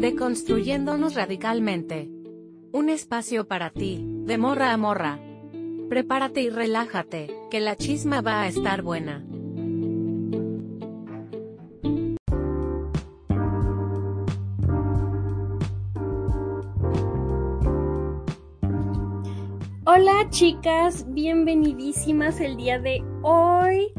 Deconstruyéndonos radicalmente. Un espacio para ti, de morra a morra. Prepárate y relájate, que la chisma va a estar buena. Hola chicas, bienvenidísimas el día de hoy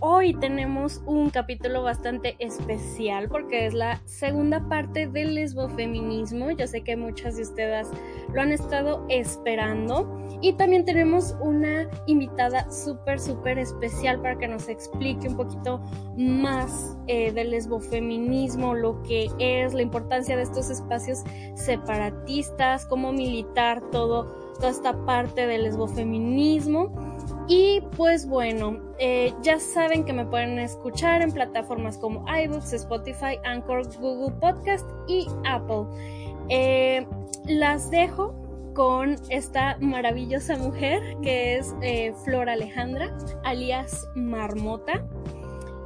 hoy tenemos un capítulo bastante especial porque es la segunda parte del lesbofeminismo. Yo sé que muchas de ustedes lo han estado esperando. Y también tenemos una invitada súper, súper especial para que nos explique un poquito más eh, del lesbofeminismo, lo que es, la importancia de estos espacios separatistas, cómo militar todo, toda esta parte del lesbofeminismo. Y pues bueno, eh, ya saben que me pueden escuchar en plataformas como iBooks, Spotify, Anchor, Google Podcast y Apple. Eh, las dejo con esta maravillosa mujer que es eh, Flor Alejandra, alias Marmota.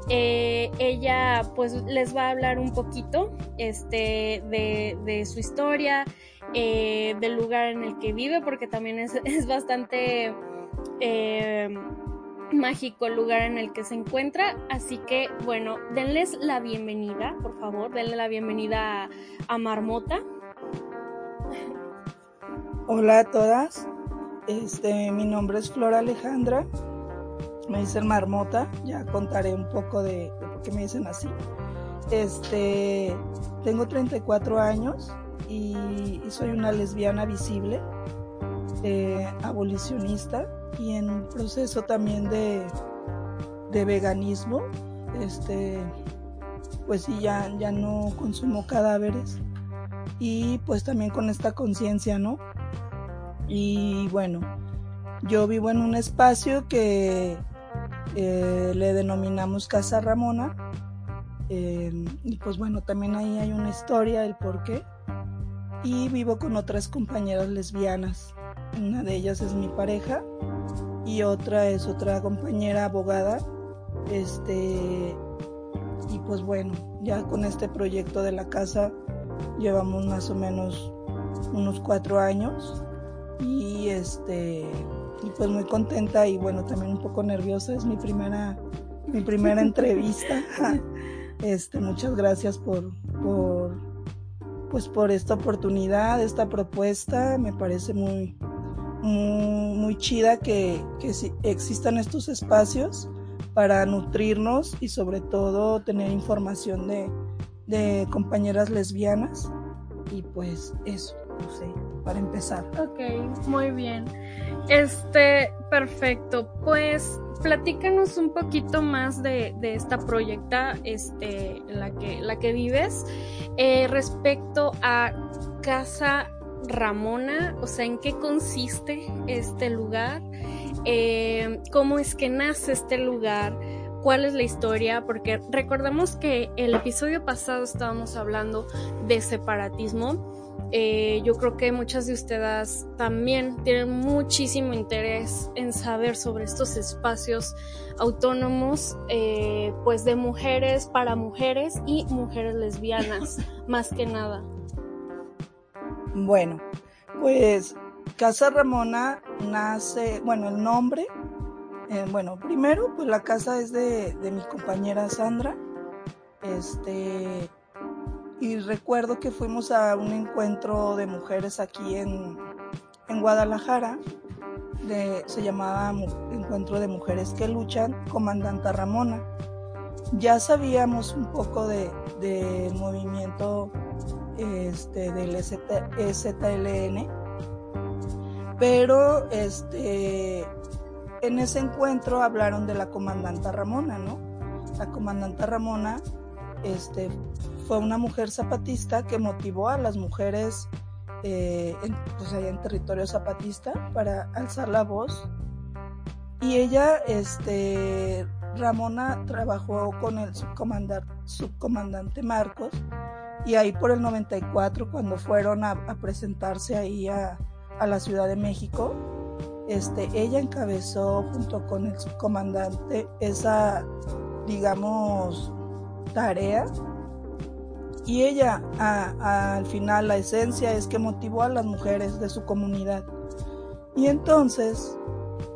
ella pues les va a hablar un poquito este, de, su historia, del lugar en el que vive, porque también es, es bastante eh, mágico lugar en el que se encuentra. Así que, bueno, denles la bienvenida, por favor, denle la bienvenida a, Marmota. Hola a todas, este, mi nombre es Flor Alejandra, me dicen Marmota, ya contaré un poco de, por qué me dicen así. Este, tengo 34 años y, soy una lesbiana visible, eh, abolicionista y en proceso también de, de veganismo, este, pues sí, ya, ya no consumo cadáveres y pues también con esta conciencia, ¿no? Y bueno, yo vivo en un espacio que eh, le denominamos Casa Ramona em, y pues bueno, también ahí hay una historia, el por qué. Y vivo con otras compañeras lesbianas. Una de ellas es mi pareja y otra es otra compañera abogada. Este, y pues bueno, ya con este proyecto de la casa llevamos más o menos unos cuatro años y este y pues muy contenta y bueno también un poco nerviosa es mi primera mi primera entrevista este muchas gracias por por pues por esta oportunidad esta propuesta me parece muy muy, chida que, que existan estos espacios para nutrirnos y sobre todo tener información de, de compañeras lesbianas. Y pues eso, no sé, para empezar. Ok, muy bien. Este, perfecto. Pues platícanos un poquito más de, de esta proyecta, este, la que, la que vives, eh, respecto a Casa Ramona, o sea, en qué consiste este lugar, eh, cómo es que nace este lugar, cuál es la historia, porque recordamos que el episodio pasado estábamos hablando de separatismo. Eh, yo creo que muchas de ustedes también tienen muchísimo interés en saber sobre estos espacios autónomos, eh, pues de mujeres para mujeres y mujeres lesbianas, más que nada. Bueno, pues Casa Ramona nace, bueno, el nombre, eh, bueno, primero, pues la casa es de, de, mi compañera Sandra, este, y recuerdo que fuimos a un encuentro de mujeres aquí en, en Guadalajara, se llamaba Encuentro de Mujeres que Luchan, Comandanta Ramona. Ya sabíamos un poco del de movimiento este, del EZLN, pero este, en ese encuentro hablaron de la comandanta Ramona, ¿no? La comandanta Ramona este, fue una mujer zapatista que motivó a las mujeres eh, en, pues en territorio zapatista para alzar la voz. Y ella, este, Ramona trabajó con el subcomandante Marcos y ahí por el 94, cuando fueron a, presentarse ahí a, la Ciudad de México, este, ella encabezó junto con el subcomandante esa, digamos, tarea y ella al final la esencia es que motivó a las mujeres de su comunidad. Y entonces,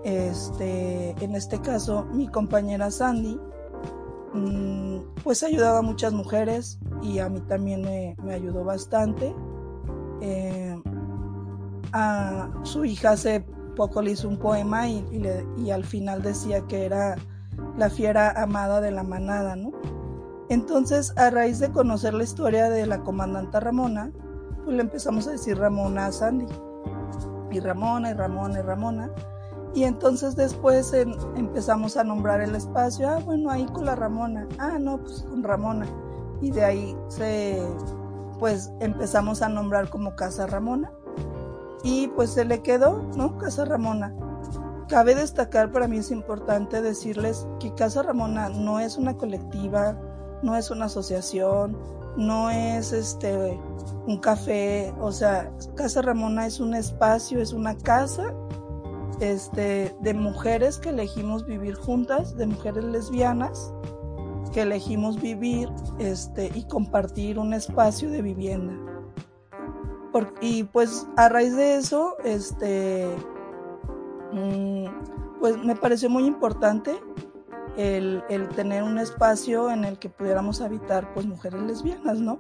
este, en este caso, mi compañera Sandy, pues ayudaba a muchas mujeres y a mí también me, ayudó bastante. Eh, a su hija hace poco le hizo un poema y, al final decía que era la fiera amada de la manada, ¿no? Entonces, a raíz de conocer la historia de la comandante Ramona, pues le empezamos a decir Ramona a Sandy. Y Ramona, y Ramona, y Ramona. Y entonces después empezamos a nombrar el espacio. Ah, bueno, ahí con la Ramona. Ah, no, pues con Ramona. Y de ahí se, pues empezamos a nombrar como Casa Ramona. Y pues se le quedó, ¿no? Casa Ramona. Cabe destacar, para mí es importante decirles que Casa Ramona no es una colectiva, no es una asociación, no es este un café, o sea, Casa Ramona es un espacio, es una casa este de mujeres que elegimos vivir juntas, de mujeres lesbianas que elegimos vivir este y compartir un espacio de vivienda. y pues a raíz de eso, este mm, pues me pareció muy importante el, tener un espacio en el que pudiéramos habitar pues mujeres lesbianas, ¿no?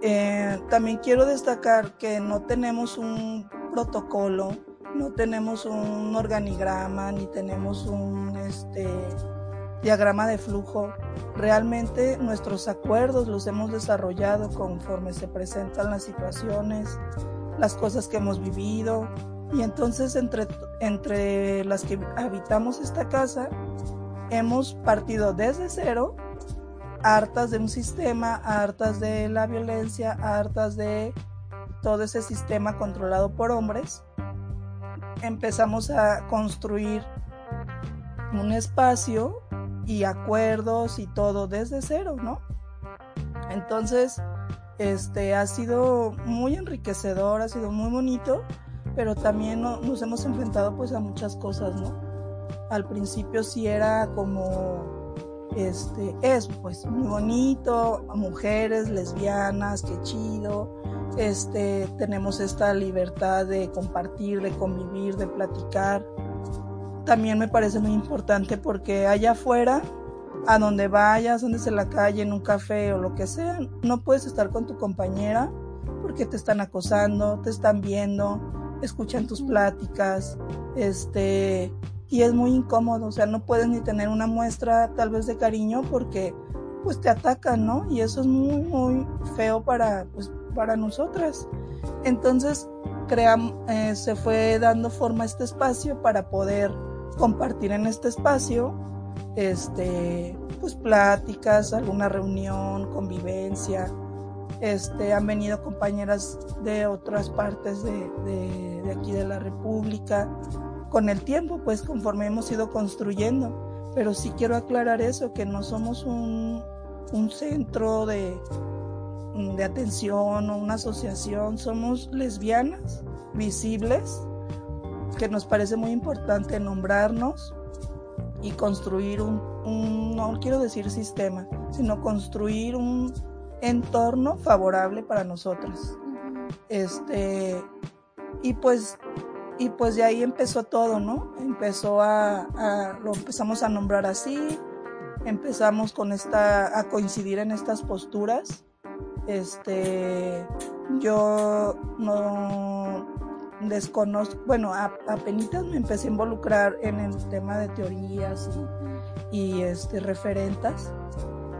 Eh, también quiero destacar que no tenemos un protocolo, no tenemos un organigrama, ni tenemos un este, diagrama de flujo. Realmente nuestros acuerdos los hemos desarrollado conforme se presentan las situaciones, las cosas que hemos vivido. Y entonces entre, entre las que habitamos esta casa, hemos partido desde cero, hartas de un sistema, hartas de la violencia, hartas de todo ese sistema controlado por hombres. Empezamos a construir un espacio y acuerdos y todo desde cero, ¿no? Entonces, este ha sido muy enriquecedor, ha sido muy bonito, pero también nos hemos enfrentado pues a muchas cosas, ¿no? al principio sí era como, este, es pues muy bonito, mujeres, lesbianas, qué chido, este, tenemos esta libertad de compartir, de convivir, de platicar. También me parece muy importante porque allá afuera, a donde vayas, donde en la calle, en un café o lo que sea, no puedes estar con tu compañera porque te están acosando, te están viendo, escuchan tus pláticas, este, y es muy incómodo, o sea, no puedes ni tener una muestra tal vez de cariño porque pues te atacan, ¿no? Y eso es muy, muy feo para, pues, para nosotras. Entonces, eh, se fue dando forma a este espacio para poder compartir en este espacio, este, pues pláticas, alguna reunión, convivencia. Este, han venido compañeras de otras partes de, de aquí de la República, con el tiempo, pues conforme hemos ido construyendo. Pero sí quiero aclarar eso, que no somos un, centro de, de atención o una asociación, somos lesbianas visibles, que nos parece muy importante nombrarnos y construir un, un, no quiero decir sistema, sino construir un entorno favorable para nosotras. Este, y pues y pues de ahí empezó todo, ¿no? Empezó a, lo empezamos a nombrar así, empezamos con esta, a coincidir en estas posturas. Este, yo no desconozco, bueno, apenas me empecé a involucrar en el tema de teorías y, y este, referentas,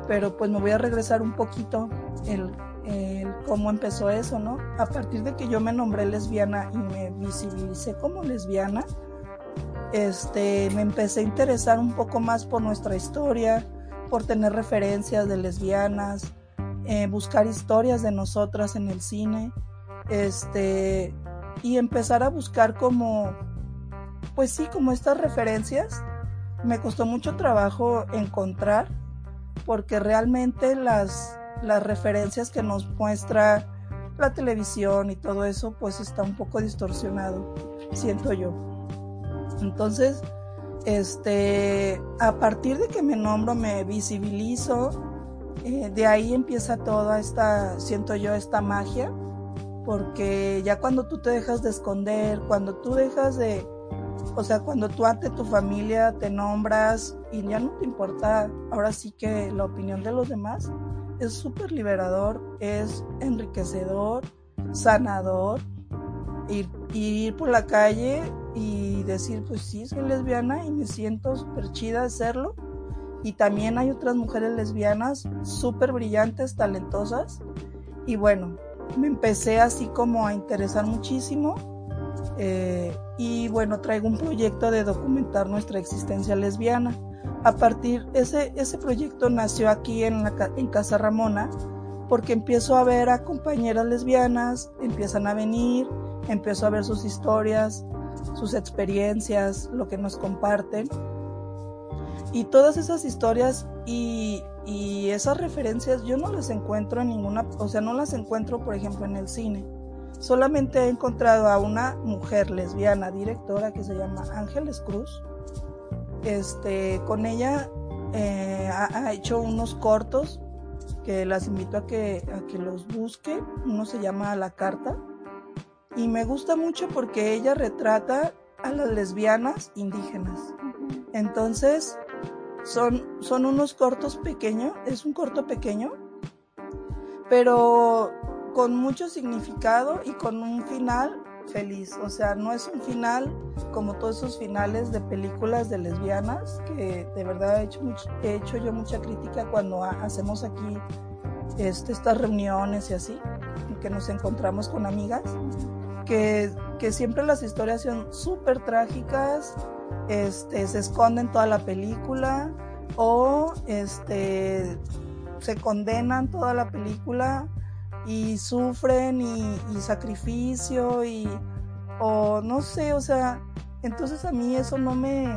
pero pues me voy a regresar un poquito el cómo empezó eso, ¿no? A partir de que yo me nombré lesbiana y me visibilicé como lesbiana, este, me empecé a interesar un poco más por nuestra historia, por tener referencias de lesbianas, eh, buscar historias de nosotras en el cine, este, y empezar a buscar como, pues sí, como estas referencias. Me costó mucho trabajo encontrar, porque realmente las, las referencias que nos muestra la televisión y todo eso, pues está un poco distorsionado, siento yo. Entonces, este, a partir de que me nombro, me visibilizo, eh, de ahí empieza toda esta, siento yo, esta magia, porque ya cuando tú te dejas de esconder, cuando tú dejas de, o sea, cuando tú ante tu familia te nombras y ya no te importa, ahora sí que la opinión de los demás, es súper liberador, es enriquecedor, sanador, ir, ir por la calle y decir, pues sí, soy lesbiana y me siento súper chida de serlo. Y también hay otras mujeres lesbianas súper brillantes, talentosas. Y bueno, me empecé así como a interesar muchísimo. Eh, y bueno, traigo un proyecto de documentar nuestra existencia lesbiana. A partir, ese, ese proyecto nació aquí en, en Casa Ramona, porque empiezo a ver a compañeras lesbianas, empiezan a venir, empiezo a ver sus historias, sus experiencias, lo que nos comparten. Y todas esas historias y, y, esas referencias yo no las encuentro en ninguna, o sea, no las encuentro, por ejemplo, en el cine. Solamente he encontrado a una mujer lesbiana directora que se llama Ángeles Cruz. Este, con ella eh, ha, ha, hecho unos cortos que las invito a que, a que los busque. Uno se llama La Carta y me gusta mucho porque ella retrata a las lesbianas indígenas. Entonces, son, son unos cortos pequeños, es un corto pequeño, pero con mucho significado y con un final feliz. O sea, no es un final como todos esos finales de películas de lesbianas, que de verdad he hecho, he hecho yo mucha crítica cuando hacemos aquí este, estas reuniones y así, que nos encontramos con amigas que, siempre las historias son súper trágicas, este, se esconden toda la película o este, se condenan toda la película y sufren y, y, sacrificio y o no sé, o sea, entonces a mí eso no me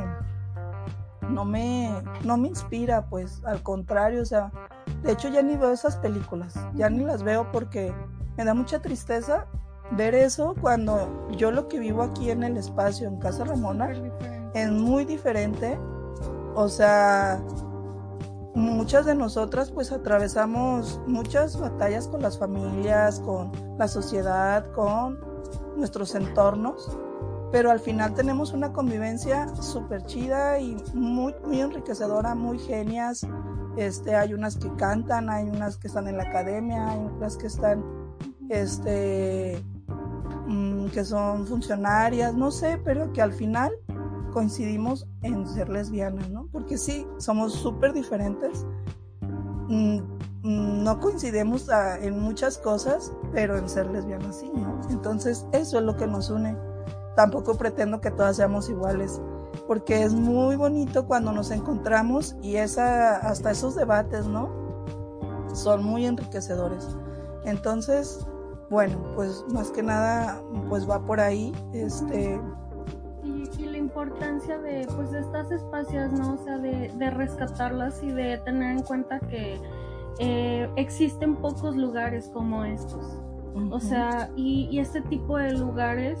no me no me inspira, pues al contrario, o sea, de hecho ya ni veo esas películas, ya ni las veo porque me da mucha tristeza ver eso cuando yo lo que vivo aquí en el espacio, en Casa Ramona, es muy diferente. O sea, muchas de nosotras pues atravesamos muchas batallas con las familias, con la sociedad, con nuestros entornos, pero al final tenemos una convivencia súper chida y muy, muy enriquecedora, muy genias. Este, hay unas que cantan, hay unas que están en la academia, hay otras que están este, Mm, que son funcionarias, no sé, pero que al final coincidimos en ser lesbianas, ¿no? Porque sí, somos súper diferentes. Mm, mm, no coincidimos ah, en muchas cosas, pero en ser lesbianas sí, ¿no? Entonces, eso es lo que nos une. Tampoco pretendo que todas seamos iguales, porque es muy bonito cuando nos encontramos y esa, hasta esos debates, ¿no? Son muy enriquecedores. Entonces, bueno, pues más que nada, pues va por ahí, este... Y, y la importancia de, pues, de estas espacios, ¿no? O sea, de, de rescatarlas y de tener en cuenta que eh, existen pocos lugares como estos. Uh -huh. O sea, y, y este tipo de lugares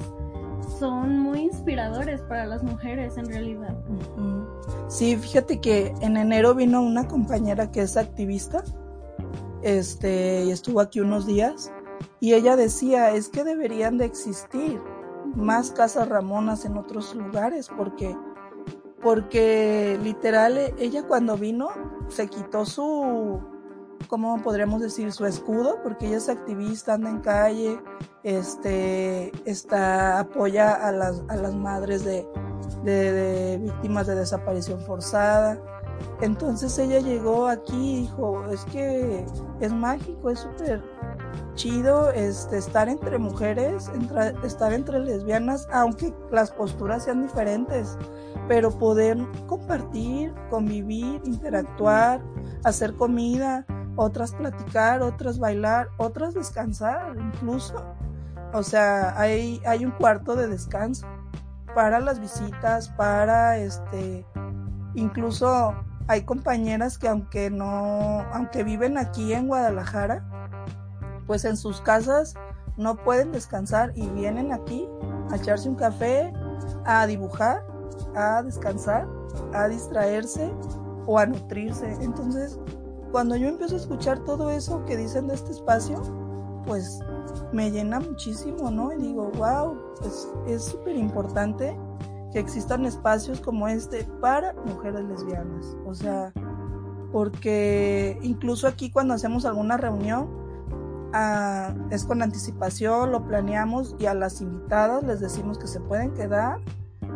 son muy inspiradores para las mujeres en realidad. Sí, fíjate que en enero vino una compañera que es activista, este, y estuvo aquí unos días y ella decía, es que deberían de existir más casas ramonas en otros lugares, porque, porque literal ella cuando vino se quitó su, ¿cómo podríamos decir? Su escudo, porque ella es activista, anda en calle, este, está, apoya a las, a las madres de, de, de víctimas de desaparición forzada. Entonces ella llegó aquí y dijo, es que es mágico, es súper chido este, estar entre mujeres, estar entre lesbianas, aunque las posturas sean diferentes, pero poder compartir, convivir, interactuar, hacer comida, otras platicar, otras bailar, otras descansar incluso. O sea, hay, hay un cuarto de descanso para las visitas, para este, incluso hay compañeras que aunque no, aunque viven aquí en Guadalajara, pues en sus casas no pueden descansar y vienen aquí a echarse un café, a dibujar, a descansar, a distraerse o a nutrirse. Entonces, cuando yo empiezo a escuchar todo eso que dicen de este espacio, pues me llena muchísimo, ¿no? Y digo, wow, pues es súper importante que existan espacios como este para mujeres lesbianas. O sea, porque incluso aquí cuando hacemos alguna reunión, ah, es con anticipación, lo planeamos y a las invitadas les decimos que se pueden quedar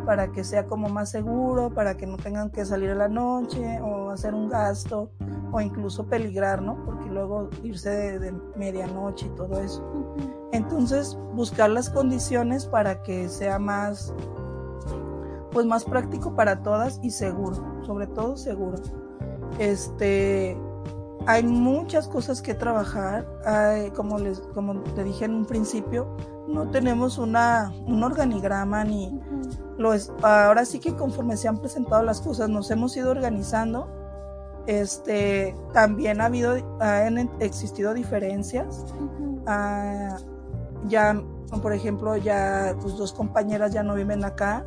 para que sea como más seguro, para que no tengan que salir a la noche o hacer un gasto o incluso peligrar, ¿no? Porque luego irse de, de medianoche y todo eso. Entonces, buscar las condiciones para que sea más, pues más práctico para todas y seguro, sobre todo seguro. Este, hay muchas cosas que trabajar, hay, como les, como te dije en un principio, no tenemos una, un organigrama ni lo es, ahora sí que conforme se han presentado las cosas nos hemos ido organizando. Este, también ha habido, han existido diferencias. Ah, ya, por ejemplo, ya pues dos compañeras ya no viven acá.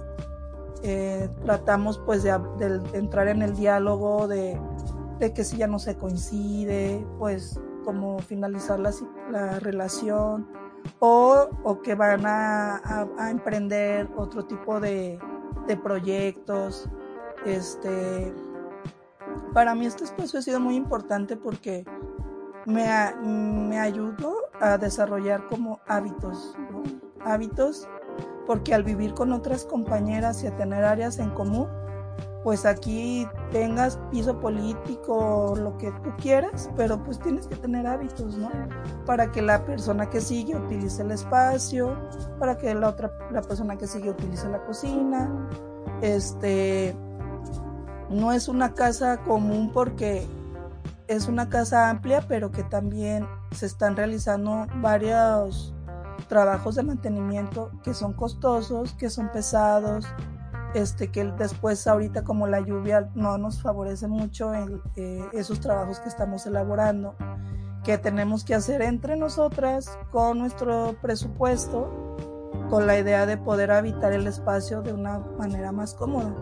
Eh, tratamos pues de, de, entrar en el diálogo de, de, que si ya no se coincide, pues como finalizar la, la relación o, o, que van a, a, emprender otro tipo de, de, proyectos. Este, para mí este espacio ha sido muy importante porque me, me ayudó a desarrollar como hábitos, ¿no? hábitos, porque al vivir con otras compañeras y a tener áreas en común, pues aquí tengas piso político, lo que tú quieras, pero pues tienes que tener hábitos, ¿no? Para que la persona que sigue utilice el espacio, para que la otra, la persona que sigue utilice la cocina. Este, no es una casa común porque es una casa amplia, pero que también se están realizando varios trabajos de mantenimiento que son costosos, que son pesados, este, que después ahorita como la lluvia no nos favorece mucho en eh, esos trabajos que estamos elaborando, que tenemos que hacer entre nosotras con nuestro presupuesto, con la idea de poder habitar el espacio de una manera más cómoda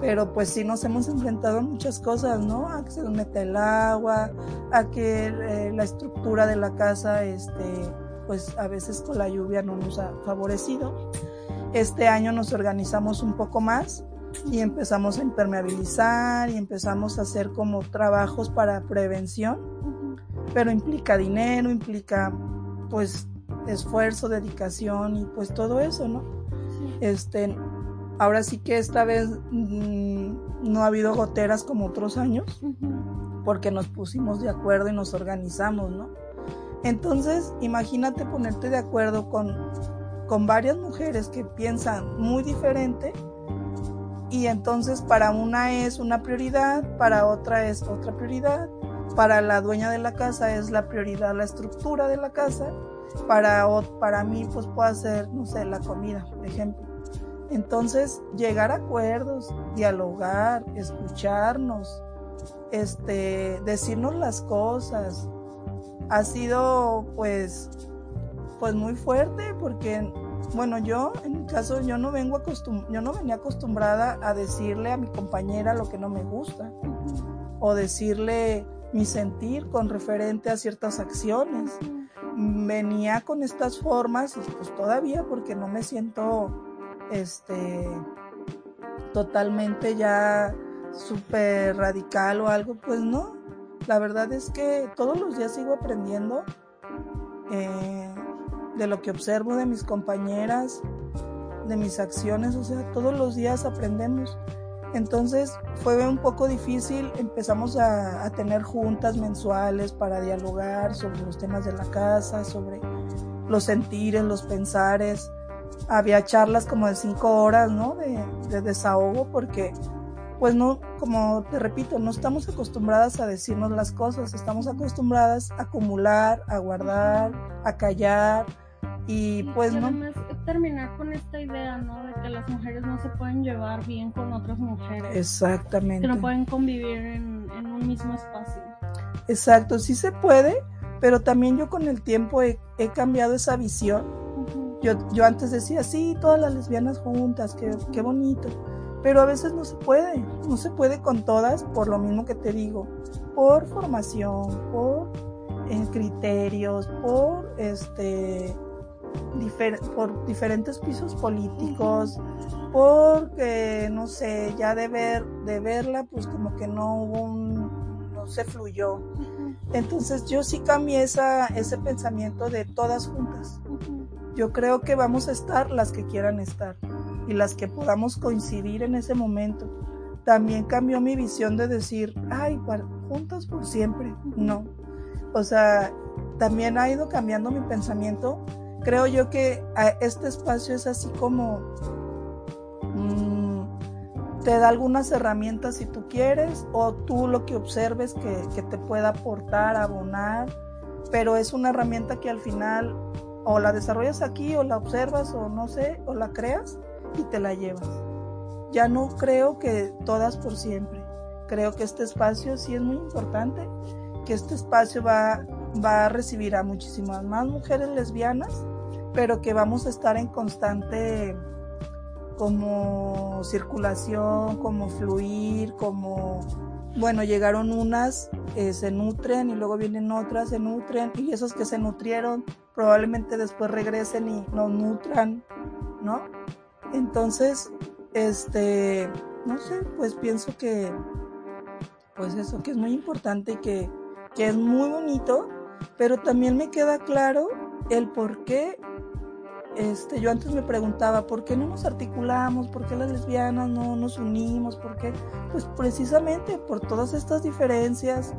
pero pues sí nos hemos enfrentado a muchas cosas, ¿no? A que se nos mete el agua, a que eh, la estructura de la casa, este, pues a veces con la lluvia no nos ha favorecido. Este año nos organizamos un poco más y empezamos a impermeabilizar y empezamos a hacer como trabajos para prevención, pero implica dinero, implica pues esfuerzo, dedicación y pues todo eso, ¿no? Este, Ahora sí que esta vez mmm, no ha habido goteras como otros años, uh -huh. porque nos pusimos de acuerdo y nos organizamos, ¿no? Entonces, imagínate ponerte de acuerdo con, con varias mujeres que piensan muy diferente y entonces para una es una prioridad, para otra es otra prioridad, para la dueña de la casa es la prioridad la estructura de la casa, para, para mí pues puede ser, no sé, la comida, por ejemplo. Entonces, llegar a acuerdos, dialogar, escucharnos, este, decirnos las cosas, ha sido pues, pues muy fuerte porque, bueno, yo, en mi caso, yo no vengo acostum yo no venía acostumbrada a decirle a mi compañera lo que no me gusta o decirle mi sentir con referente a ciertas acciones. Venía con estas formas y pues todavía porque no me siento este totalmente ya súper radical o algo, pues no. La verdad es que todos los días sigo aprendiendo eh, de lo que observo de mis compañeras, de mis acciones, o sea, todos los días aprendemos. Entonces fue un poco difícil, empezamos a, a tener juntas mensuales para dialogar sobre los temas de la casa, sobre los sentires, los pensares, había charlas como de cinco horas, ¿no? De, de, desahogo, porque, pues no, como te repito, no estamos acostumbradas a decirnos las cosas, estamos acostumbradas a acumular, a guardar, a callar, y pues y no. terminar con esta idea, ¿no? De que las mujeres no se pueden llevar bien con otras mujeres. Exactamente. Que no pueden convivir en, en un mismo espacio. Exacto, sí se puede, pero también yo con el tiempo he, he cambiado esa visión yo, yo antes decía, sí, todas las lesbianas juntas, qué, qué bonito. pero a veces no se puede, no se puede con todas por lo mismo que te digo, por formación, por en criterios, por este por diferentes pisos políticos, porque no sé, ya de ver, de verla, pues como que no hubo un, no se fluyó. Entonces yo sí cambié esa, ese pensamiento de todas juntas. Yo creo que vamos a estar las que quieran estar y las que podamos coincidir en ese momento. También cambió mi visión de decir, ay, juntas por siempre. No, o sea, también ha ido cambiando mi pensamiento. Creo yo que este espacio es así como mm, te da algunas herramientas si tú quieres o tú lo que observes que, que te pueda aportar, abonar, pero es una herramienta que al final o la desarrollas aquí o la observas o no sé, o la creas y te la llevas. Ya no creo que todas por siempre. Creo que este espacio sí es muy importante que este espacio va, va a recibir a muchísimas más mujeres lesbianas, pero que vamos a estar en constante como circulación, como fluir, como, bueno, llegaron unas, eh, se nutren y luego vienen otras, se nutren y esos que se nutrieron probablemente después regresen y nos nutran, ¿no? Entonces, este, no sé, pues pienso que, pues eso, que es muy importante y que que es muy bonito, pero también me queda claro el por qué. Este, yo antes me preguntaba, ¿por qué no nos articulamos? ¿Por qué las lesbianas no nos unimos? ¿Por qué? Pues precisamente por todas estas diferencias,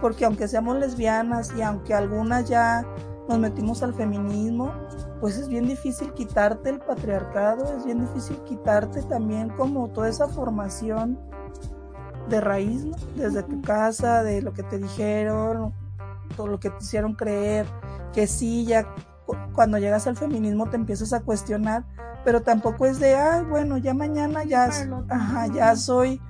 porque aunque seamos lesbianas y aunque algunas ya nos metimos al feminismo, pues es bien difícil quitarte el patriarcado, es bien difícil quitarte también como toda esa formación de raíz. Desde tu casa, de lo que te dijeron, todo lo que te hicieron creer, que sí, ya cuando llegas al feminismo te empiezas a cuestionar, pero tampoco es de, ay, bueno, ya mañana ya, ajá, ya soy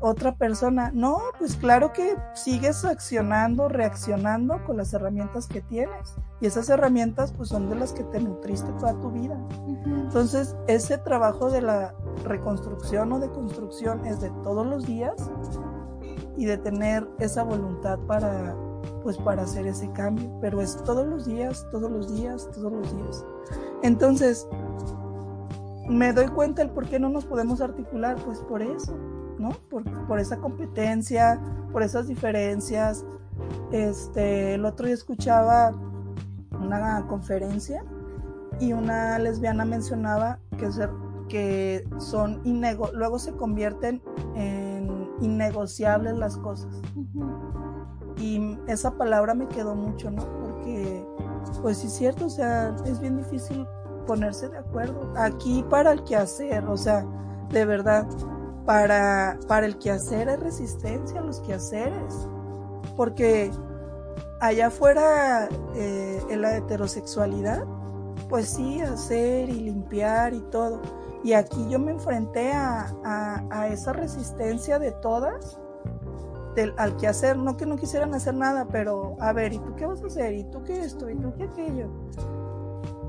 otra persona. No, pues claro que sigues accionando, reaccionando con las herramientas que tienes. Y esas herramientas pues son de las que te nutriste toda tu vida. Entonces, ese trabajo de la reconstrucción o de construcción es de todos los días y de tener esa voluntad para pues para hacer ese cambio, pero es todos los días, todos los días, todos los días. Entonces, me doy cuenta el por qué no nos podemos articular, pues por eso, ¿no? Por, esa competencia, por esas diferencias. Este, el otro día escuchaba una conferencia y una lesbiana mencionaba que, ser, que son innego luego se convierten en innegociables las cosas. Y esa palabra me quedó mucho, ¿no? Porque, pues sí es cierto, o sea, es bien difícil ponerse de acuerdo. Aquí para el quehacer, o sea, de verdad, para, para el quehacer hay resistencia a los quehaceres. Porque allá afuera eh, en la heterosexualidad, pues sí, hacer y limpiar y todo. Y aquí yo me enfrenté a, a, esa resistencia de todas del, al quehacer, no que no quisieran hacer nada, pero a ver, ¿y tú qué vas a hacer? ¿Y tú qué esto? ¿Y tú qué aquello?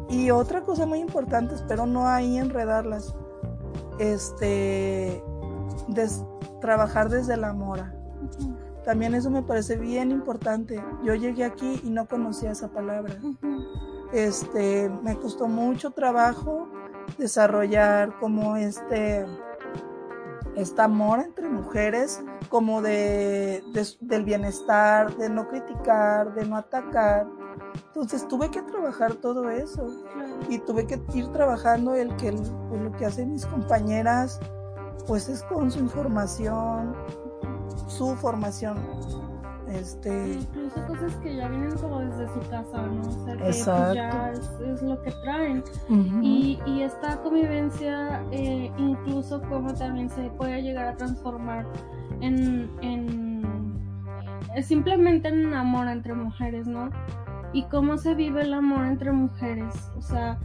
Y otra cosa muy importante, espero no ahí enredarlas, este, trabajar desde la mora. También eso me parece bien importante. Yo llegué aquí y no conocía esa palabra. Este, me costó mucho trabajo desarrollar como este, esta amor entre mujeres, como de, del bienestar, de no criticar, de no atacar, entonces tuve que trabajar todo eso. Y tuve que ir trabajando el que pues, lo que hacen mis compañeras pues es con su información, su formación. Este... Incluso cosas que ya vienen como desde su casa, ¿no? O sea, que pues, ya es, lo que traen. y, y, esta convivencia, eh, incluso como también se puede llegar a transformar en, en simplemente en amor entre mujeres, ¿no? y cómo se vive el amor entre mujeres. O sea,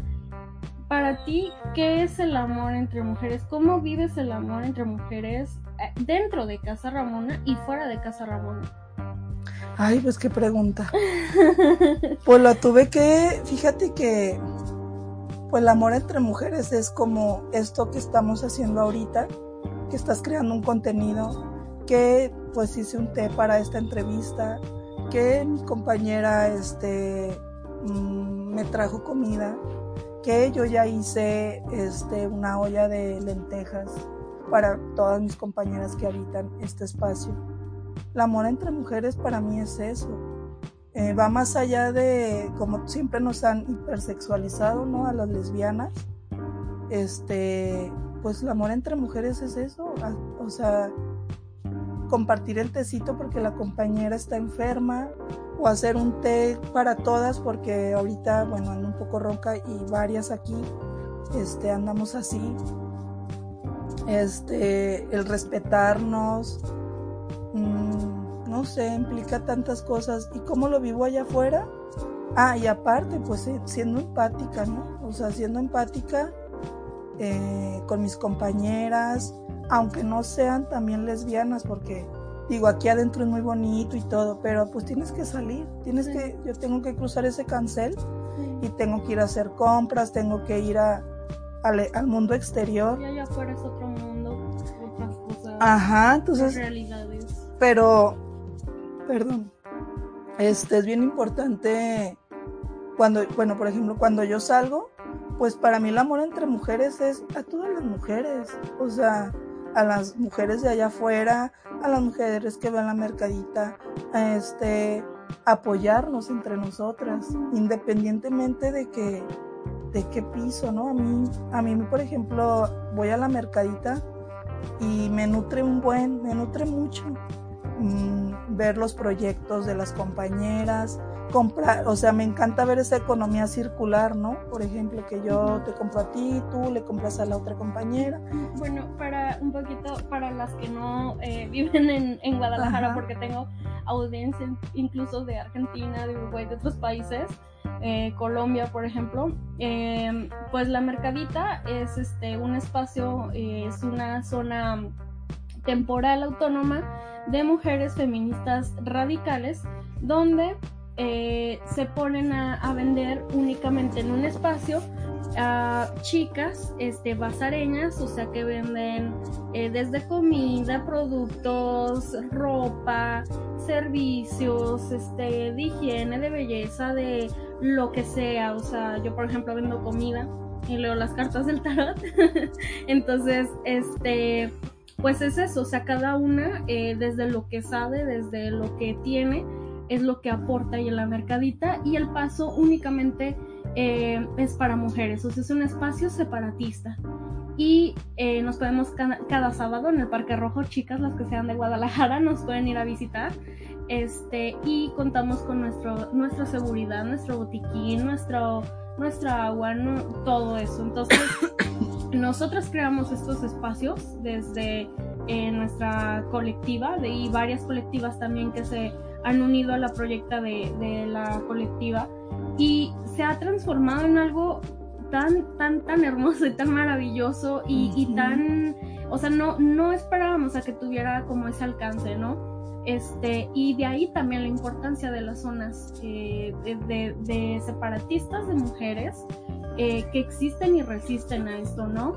para ti, ¿qué es el amor entre mujeres? ¿Cómo vives el amor entre mujeres eh, dentro de Casa Ramona y fuera de Casa Ramona? Ay, pues qué pregunta. pues lo tuve que, fíjate que, pues el amor entre mujeres es como esto que estamos haciendo ahorita, que estás creando un contenido, que pues hice un té para esta entrevista, que mi compañera este, mm, me trajo comida, que yo ya hice este, una olla de lentejas para todas mis compañeras que habitan este espacio. El amor entre mujeres para mí es eso. Eh, va más allá de, como siempre nos han hipersexualizado, ¿no? A las lesbianas. Este, pues el amor entre mujeres es eso. O sea, compartir el tecito porque la compañera está enferma o hacer un té para todas porque ahorita, bueno, ando un poco ronca y varias aquí, este, andamos así. Este, el respetarnos, mmm, no sé, implica tantas cosas. ¿Y cómo lo vivo allá afuera? Ah, y aparte, pues eh, siendo empática, ¿no? O sea, siendo empática eh, con mis compañeras, aunque no sean también lesbianas, porque digo, aquí adentro es muy bonito y todo, pero pues tienes que salir, tienes que, yo tengo que cruzar ese cancel y tengo que ir a hacer compras, tengo que ir a, al mundo exterior. Y allá afuera es otro mundo, otras cosas. Ajá, entonces. Pero, perdón, este es bien importante cuando, bueno, por ejemplo, cuando yo salgo, pues para mí el amor entre mujeres es a todas las mujeres, o sea, a las mujeres de allá afuera, a las mujeres que van a la mercadita, a este, apoyarnos entre nosotras, independientemente de que de qué piso, ¿no? A mí, a mí, por ejemplo, voy a la mercadita y me nutre un buen, me nutre mucho ver los proyectos de las compañeras, comprar, o sea, me encanta ver esa economía circular, ¿no? Por ejemplo, que yo te compro a ti, tú le compras a la otra compañera. Bueno, para un poquito, para las que no eh, viven en, en Guadalajara, porque tengo audiencia incluso de Argentina, de Uruguay, de otros países, eh, Colombia, por ejemplo, eh, pues la Mercadita es este un espacio, eh, es una zona temporal autónoma de mujeres feministas radicales donde eh, se ponen a, vender únicamente en un espacio a chicas este, basareñas, o sea que venden eh, desde comida, productos, ropa, servicios, este, de higiene, de belleza, de lo que sea. O sea, yo por ejemplo vendo comida y leo las cartas del tarot. Entonces, este, pues es eso, o sea, cada una eh, desde lo que sabe, desde lo que tiene es lo que aporta ahí en la mercadita y el paso únicamente eh, es para mujeres, o sea, es un espacio separatista. Y eh, nos podemos cada, sábado en el Parque Rojo, chicas, las que sean de Guadalajara, nos pueden ir a visitar. Este, y contamos con nuestro, nuestra seguridad, nuestro botiquín, nuestro, nuestra agua, todo eso. Entonces, nosotros creamos estos espacios desde eh, nuestra colectiva, de, y varias colectivas también que se han unido a la proyecta de, la colectiva y se ha transformado en algo tan, tan, tan hermoso y tan maravilloso y, tan, o sea, no, no esperábamos a que tuviera como ese alcance, ¿no? Este, y de ahí también la importancia de las zonas eh, de, separatistas de mujeres eh, que existen y resisten a esto, ¿no?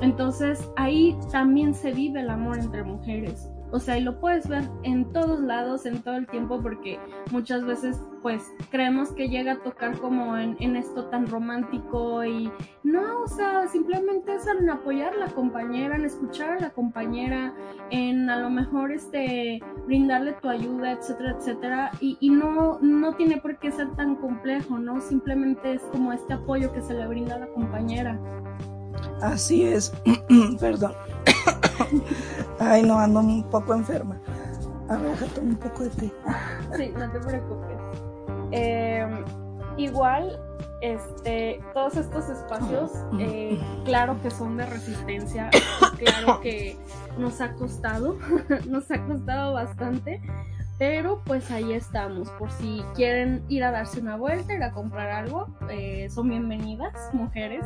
Entonces ahí también se vive el amor entre mujeres. O sea, y lo puedes ver en todos lados, en todo el tiempo, porque muchas veces pues creemos que llega a tocar como en, esto tan romántico y no, o sea, simplemente es en apoyar a la compañera, en escuchar a la compañera, en a lo mejor este brindarle tu ayuda, etcétera, etcétera. Y, y no, no tiene por qué ser tan complejo, ¿no? Simplemente es como este apoyo que se le brinda a la compañera. Así es, perdón. Ay, no, ando un poco enferma. A ver, déjame un poco de té. Sí, no te preocupes. Em, igual, este, todos estos espacios, eh, claro que son de resistencia, claro que nos ha costado, nos ha costado bastante, pero pues ahí estamos, por si quieren ir a darse una vuelta, ir a comprar algo, eh, son bienvenidas, mujeres.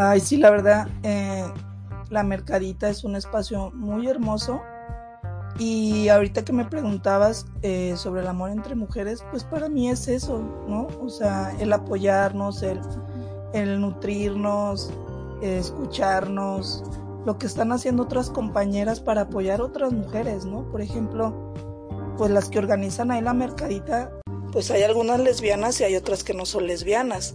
Ay, sí, la verdad, eh, la Mercadita es un espacio muy hermoso. Y ahorita que me preguntabas eh, sobre el amor entre mujeres, pues para mí es eso, ¿no? O sea, el apoyarnos, el, el nutrirnos, escucharnos, lo que están haciendo otras compañeras para apoyar otras mujeres, ¿no? Por ejemplo, pues las que organizan ahí la mercadita, pues hay algunas lesbianas y hay otras que no son lesbianas,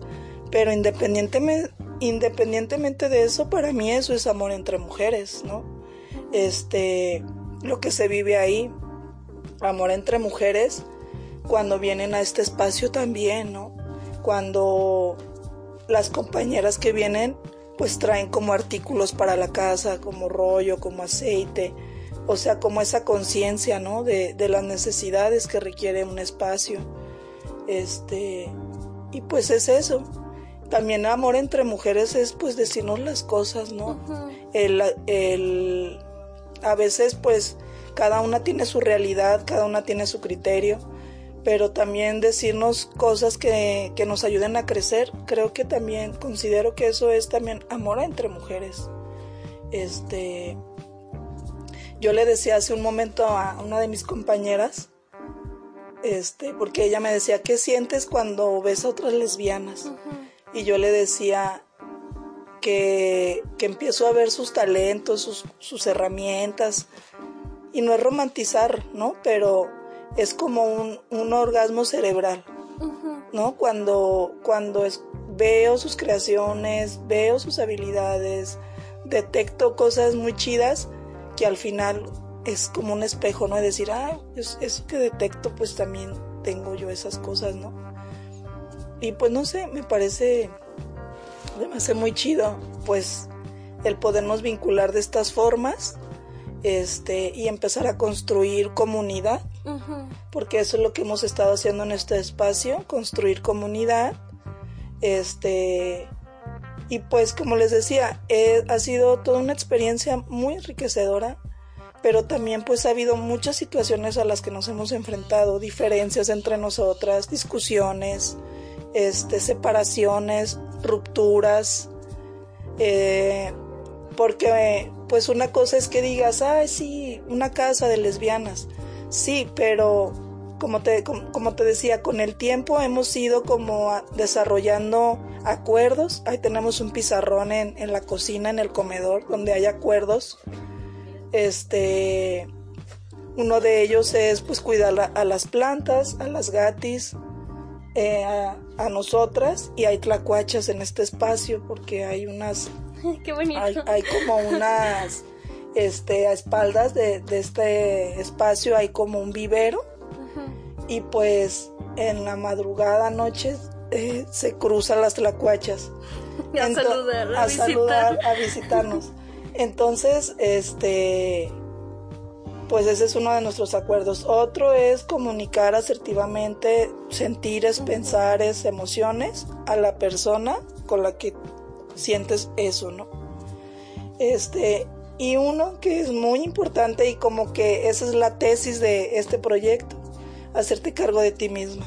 pero independientemente, independientemente de eso, para mí eso es amor entre mujeres, ¿no? Este, lo que se vive ahí, amor entre mujeres, cuando vienen a este espacio también, ¿no? Cuando las compañeras que vienen pues traen como artículos para la casa, como rollo, como aceite, o sea, como esa conciencia, ¿no? De, de, las necesidades que requiere un espacio. Este, y pues es eso. También amor entre mujeres es pues decirnos las cosas, ¿no? el, el, a veces pues cada una tiene su realidad, cada una tiene su criterio pero también decirnos cosas que, que, nos ayuden a crecer. Creo que también considero que eso es también amor entre mujeres. Este, yo le decía hace un momento a una de mis compañeras, este, porque ella me decía, ¿qué sientes cuando ves a otras lesbianas? Y yo le decía que, que, empiezo a ver sus talentos, sus, sus herramientas, y no es romantizar, ¿no? Pero es como un, un orgasmo cerebral, ¿no? Cuando, cuando es, veo sus creaciones, veo sus habilidades, detecto cosas muy chidas que al final es como un espejo, ¿no? De decir, ah, eso que detecto, pues también tengo yo esas cosas, ¿no? Y pues no sé, me parece, me hace muy chido, pues el podernos vincular de estas formas este, y empezar a construir comunidad, porque eso es lo que hemos estado haciendo en este espacio, construir comunidad, este, y pues como les decía, eh, ha sido toda una experiencia muy enriquecedora, pero también pues ha habido muchas situaciones a las que nos hemos enfrentado, diferencias entre nosotras, discusiones, este, separaciones, rupturas, eh, porque pues una cosa es que digas, ay, sí, una casa de lesbianas. Sí, pero como te, como, te decía, con el tiempo hemos ido como desarrollando acuerdos. Ahí tenemos un pizarrón en, en, la cocina, en el comedor, donde hay acuerdos. Este, uno de ellos es pues cuidar a, las plantas, a las gatis, eh, a, a, nosotras y hay tlacuachas en este espacio porque hay unas Qué bonito. Hay, como unas, este, a espaldas de, este espacio hay como un vivero y pues en la madrugada noche eh, se cruzan las tlacuachas. a saludar, a, a saludar, a visitarnos. Entonces, este, pues ese es uno de nuestros acuerdos. Otro es comunicar asertivamente sentires, pensares, emociones a la persona con la que sientes eso, ¿no? Este, y uno que es muy importante y como que esa es la tesis de este proyecto, hacerte cargo de ti misma.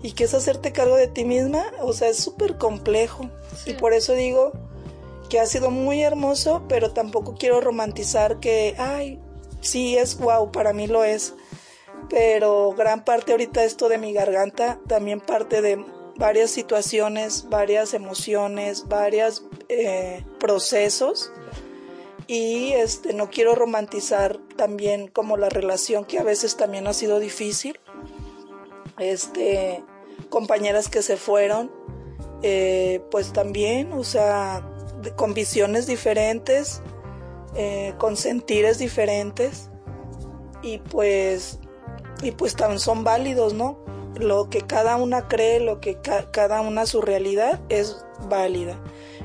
¿Y qué es hacerte cargo de ti misma? O sea, es súper complejo. Y por eso digo que ha sido muy hermoso, pero tampoco quiero romantizar que, ay, sí es guau, para mí lo es. Pero gran parte ahorita esto de mi garganta también parte de varias situaciones, varias emociones, varios eh, procesos y este no quiero romantizar también como la relación que a veces también ha sido difícil este compañeras que se fueron eh, pues también o sea con visiones diferentes eh, con sentires diferentes y pues y pues también son válidos no lo que cada una cree, lo que cada una su realidad es válida.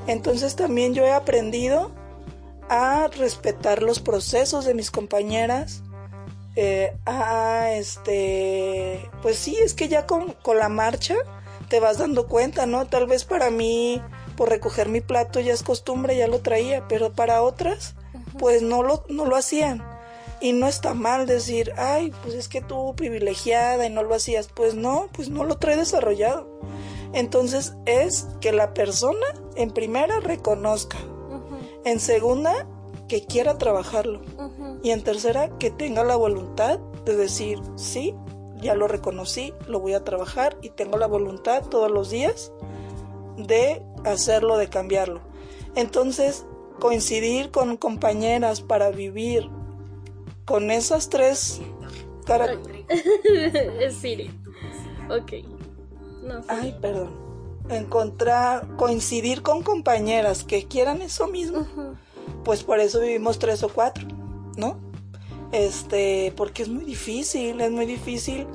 Entonces también yo he aprendido a respetar los procesos de mis compañeras, eh, a este, pues sí, es que ya con, con la marcha te vas dando cuenta, ¿no? Tal vez para mí, por recoger mi plato ya es costumbre, ya lo traía, pero para otras, pues no lo, no lo hacían. Y no está mal decir, ay, pues es que tú privilegiada y no lo hacías. Pues no, pues no lo trae desarrollado. Entonces es que la persona en primera reconozca. En segunda, que quiera trabajarlo. Y en tercera, que tenga la voluntad de decir, sí, ya lo reconocí, lo voy a trabajar y tengo la voluntad todos los días de hacerlo, de cambiarlo. Entonces, coincidir con compañeras para vivir con esas tres características. Siri. Ok. No. Ay, perdón. Encontrar, coincidir con compañeras que quieran eso mismo. Pues por eso vivimos tres o cuatro, ¿no? Este, porque es muy difícil, es muy difícil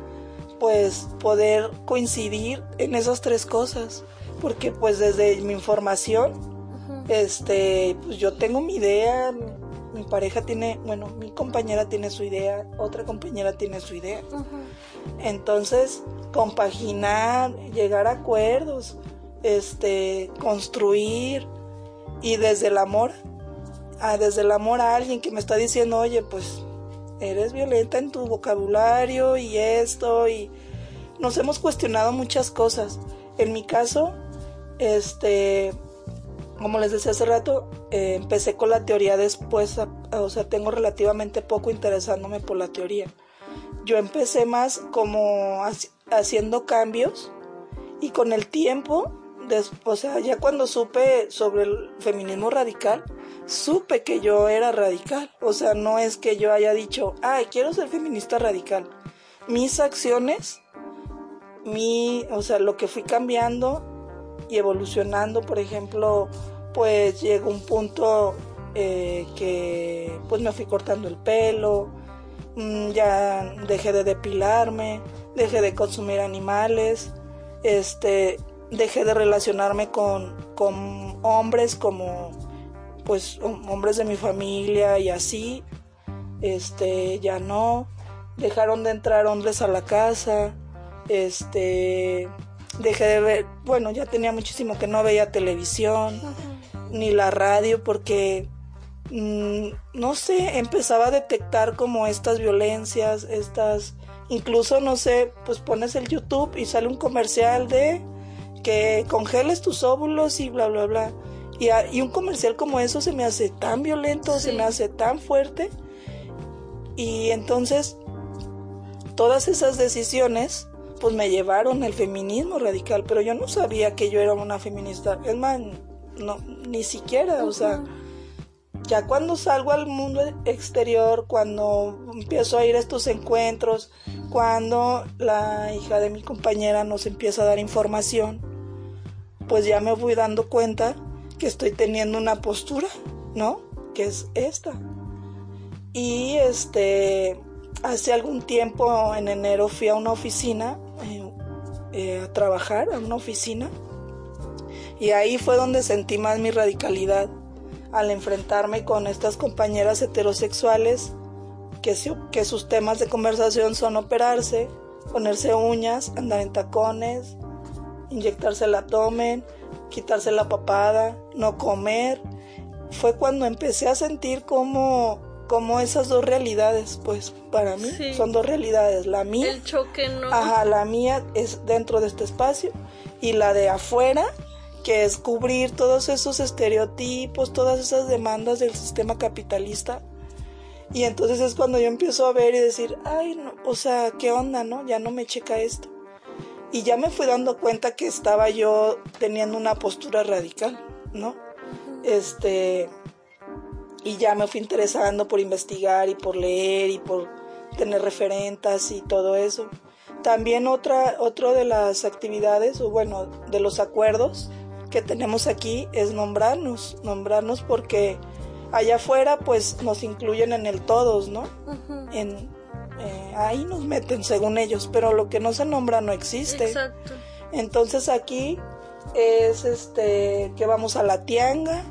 pues poder coincidir en esas tres cosas. Porque pues desde mi información. Este, pues yo tengo mi idea, mi, pareja tiene, bueno, mi compañera tiene su idea, otra compañera tiene su idea. Entonces, compaginar, llegar a acuerdos, este, construir y desde el amor, a, desde el amor a alguien que me está diciendo, oye, pues eres violenta en tu vocabulario y esto y nos hemos cuestionado muchas cosas. En mi caso, este, como les decía hace rato, eh, empecé con la teoría después, o sea, tengo relativamente poco interesándome por la teoría. Yo empecé más como haci- haciendo cambios y con el tiempo, des- o sea, ya cuando supe sobre el feminismo radical, supe que yo era radical. O sea, no es que yo haya dicho, ay, quiero ser feminista radical. Mis acciones, mi, o sea, lo que fui cambiando y evolucionando, por ejemplo, pues llegó un punto eh, que pues me fui cortando el pelo, mm, ya dejé de depilarme, dejé de consumir animales, este, dejé de relacionarme con, con hombres como pues hom- hombres de mi familia y así, este, ya no, dejaron de entrar hombres a la casa, este, dejé de ver, bueno, ya tenía muchísimo que no veía televisión, ni la radio porque mm, no sé, empezaba a detectar como estas violencias, estas, incluso no sé, pues pones el YouTube y sale un comercial de que congeles tus óvulos y bla, bla, bla. Y, a- y un comercial como eso se me hace tan violento, se me hace tan fuerte. Y entonces, todas esas decisiones, pues me llevaron al feminismo radical, pero yo no sabía que yo era una feminista. Es más, no, ni siquiera, o sea, ya cuando salgo al mundo exterior, cuando empiezo a ir a estos encuentros, cuando la hija de mi compañera nos empieza a dar información, pues ya me voy dando cuenta que estoy teniendo una postura, ¿no? Que es esta. Y este, hace algún tiempo, en enero, fui a una oficina, eh, eh, a trabajar, a una oficina, y ahí fue donde sentí más mi radicalidad, al enfrentarme con estas compañeras heterosexuales, que, su- que sus temas de conversación son operarse, ponerse uñas, andar en tacones, inyectarse el abdomen, quitarse la papada, no comer. Fue cuando empecé a sentir como, como esas dos realidades, pues para mí Sí. son dos realidades, la mía, El choque, ¿no? ajá, la mía es dentro de este espacio y la de afuera, que es cubrir todos esos estereotipos, todas esas demandas del sistema capitalista. Y entonces es cuando yo empiezo a ver y decir, ay, no, o sea, ¿qué onda, no? Ya no me checa esto. Y ya me fui dando cuenta que estaba yo teniendo una postura radical, ¿no? Este, y ya me fui interesando por investigar y por leer y por tener referentas y todo eso. También otra, otro de las actividades, o bueno, de los acuerdos que tenemos aquí es nombrarnos, nombrarnos porque allá afuera pues nos incluyen en el todos, ¿no? En, eh, ahí nos meten según ellos, pero lo que no se nombra no existe. Exacto. Entonces aquí es este que vamos a la tianga,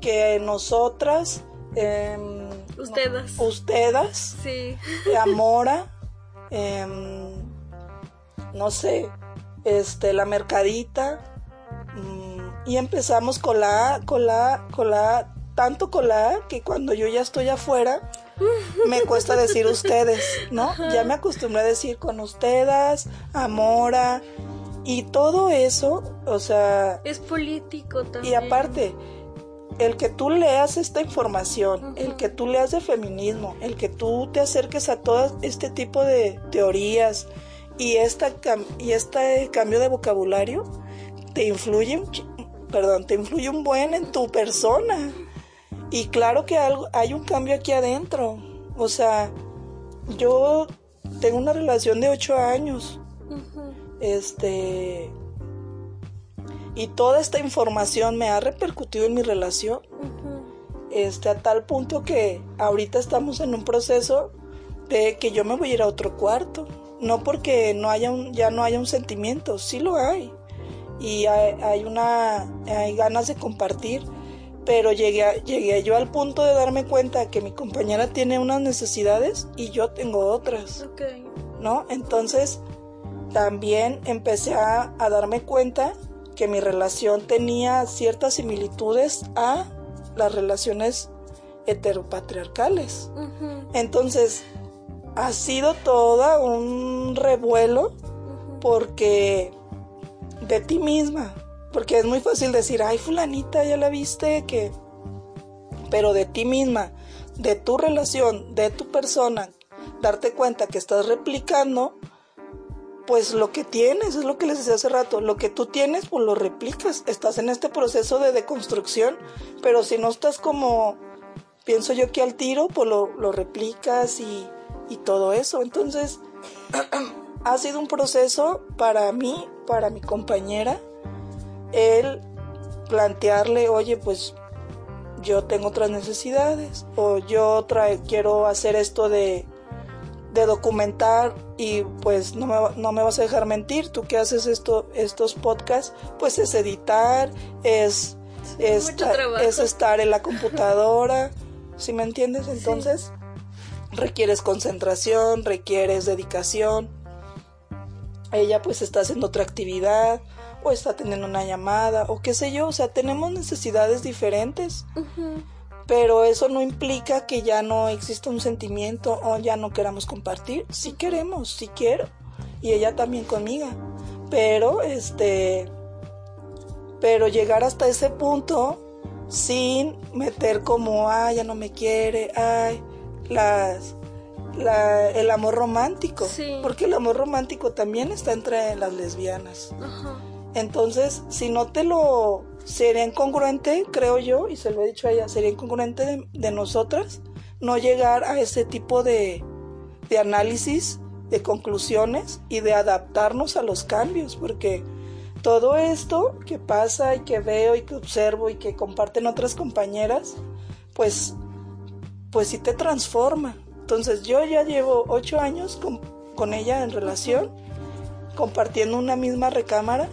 que nosotras, em, Ustedes. ustedes, Sí. Amora, em, no sé, este, la mercadita, y empezamos con la A, con la con la A, tanto con la A que cuando yo ya estoy afuera, me cuesta decir ustedes, ¿no? Ya me acostumbré a decir con ustedes, Amora, y todo eso, o sea, Es político y también. aparte, el que tú leas esta información, el que tú leas de feminismo, el que tú te acerques a todo este tipo de teorías y, esta y este cambio de vocabulario, te influye, perdón, te influye un buen en tu persona. Y claro que hay un cambio aquí adentro. O sea, yo tengo una relación de ocho años. Este. Y toda esta información me ha repercutido en mi relación. Este, a tal punto que ahorita estamos en un proceso de que yo me voy a ir a otro cuarto. No porque no haya un, ya no haya un sentimiento, sí lo hay. Y hay, una, hay ganas de compartir. Pero llegué, llegué yo al punto de darme cuenta que mi compañera tiene unas necesidades y yo tengo otras. ¿No? Entonces, también empecé a, darme cuenta que mi relación tenía ciertas similitudes a las relaciones heteropatriarcales. Entonces, ha sido toda un revuelo porque de ti misma, porque es muy fácil decir, ay fulanita, ya la viste, que... Pero de ti misma, de tu relación, de tu persona, darte cuenta que estás replicando, pues lo que tienes, es lo que les decía hace rato, lo que tú tienes, pues lo replicas, estás en este proceso de deconstrucción, pero si no estás como, pienso yo que al tiro, pues lo, lo replicas y, y todo eso. Entonces, ha sido un proceso para mí, para mi compañera, el plantearle, oye, pues yo tengo otras necesidades, o yo quiero hacer esto de de documentar y pues no me, no me vas a dejar mentir, tú que haces esto, estos podcasts, pues es editar, es, es, estar en la computadora, si me entiendes? Entonces requieres concentración, requieres dedicación. Ella pues está haciendo otra actividad o está teniendo una llamada o qué sé yo, o sea, tenemos necesidades diferentes pero eso no implica que ya no exista un sentimiento o ya no queramos compartir. Sí queremos, sí quiero. Y ella también conmigo. Pero, este, pero llegar hasta ese punto sin meter como, ay, ya no me quiere, ay, las, la, el amor romántico. Porque el amor romántico también está entre las lesbianas. Entonces, si no te lo sería incongruente, creo yo, y se lo he dicho a ella, sería incongruente de, nosotras no llegar a ese tipo de, de análisis, de conclusiones y de adaptarnos a los cambios, porque todo esto que pasa y que veo y que observo y que comparten otras compañeras, pues, pues sí te transforma. Entonces yo ya llevo ocho años con, con ella en relación, compartiendo una misma recámara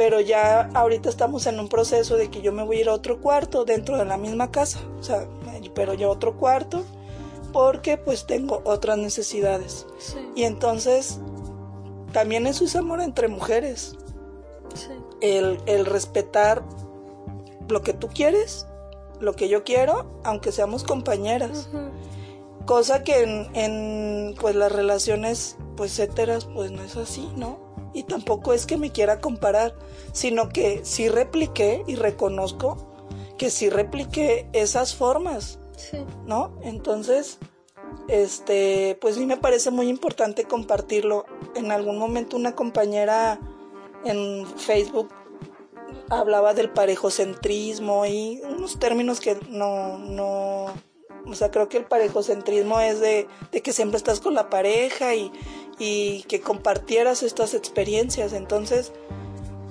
pero ya ahorita estamos en un proceso de que yo me voy a ir a otro cuarto dentro de la misma casa, o sea, pero yo otro cuarto porque pues tengo otras necesidades. Y entonces también eso es amor entre mujeres. El, respetar lo que tú quieres, lo que yo quiero, aunque seamos compañeras. Cosa que en, en pues las relaciones pues heteras pues no es así, ¿no? y tampoco es que me quiera comparar, sino que sí repliqué y reconozco que sí repliqué esas formas, ¿no? Entonces, este, pues sí me parece muy importante compartirlo. En algún momento una compañera en Facebook hablaba del parejocentrismo y unos términos que no, no, o sea, creo que el parejocentrismo es de, de que siempre estás con la pareja y, y que compartieras estas experiencias. Entonces,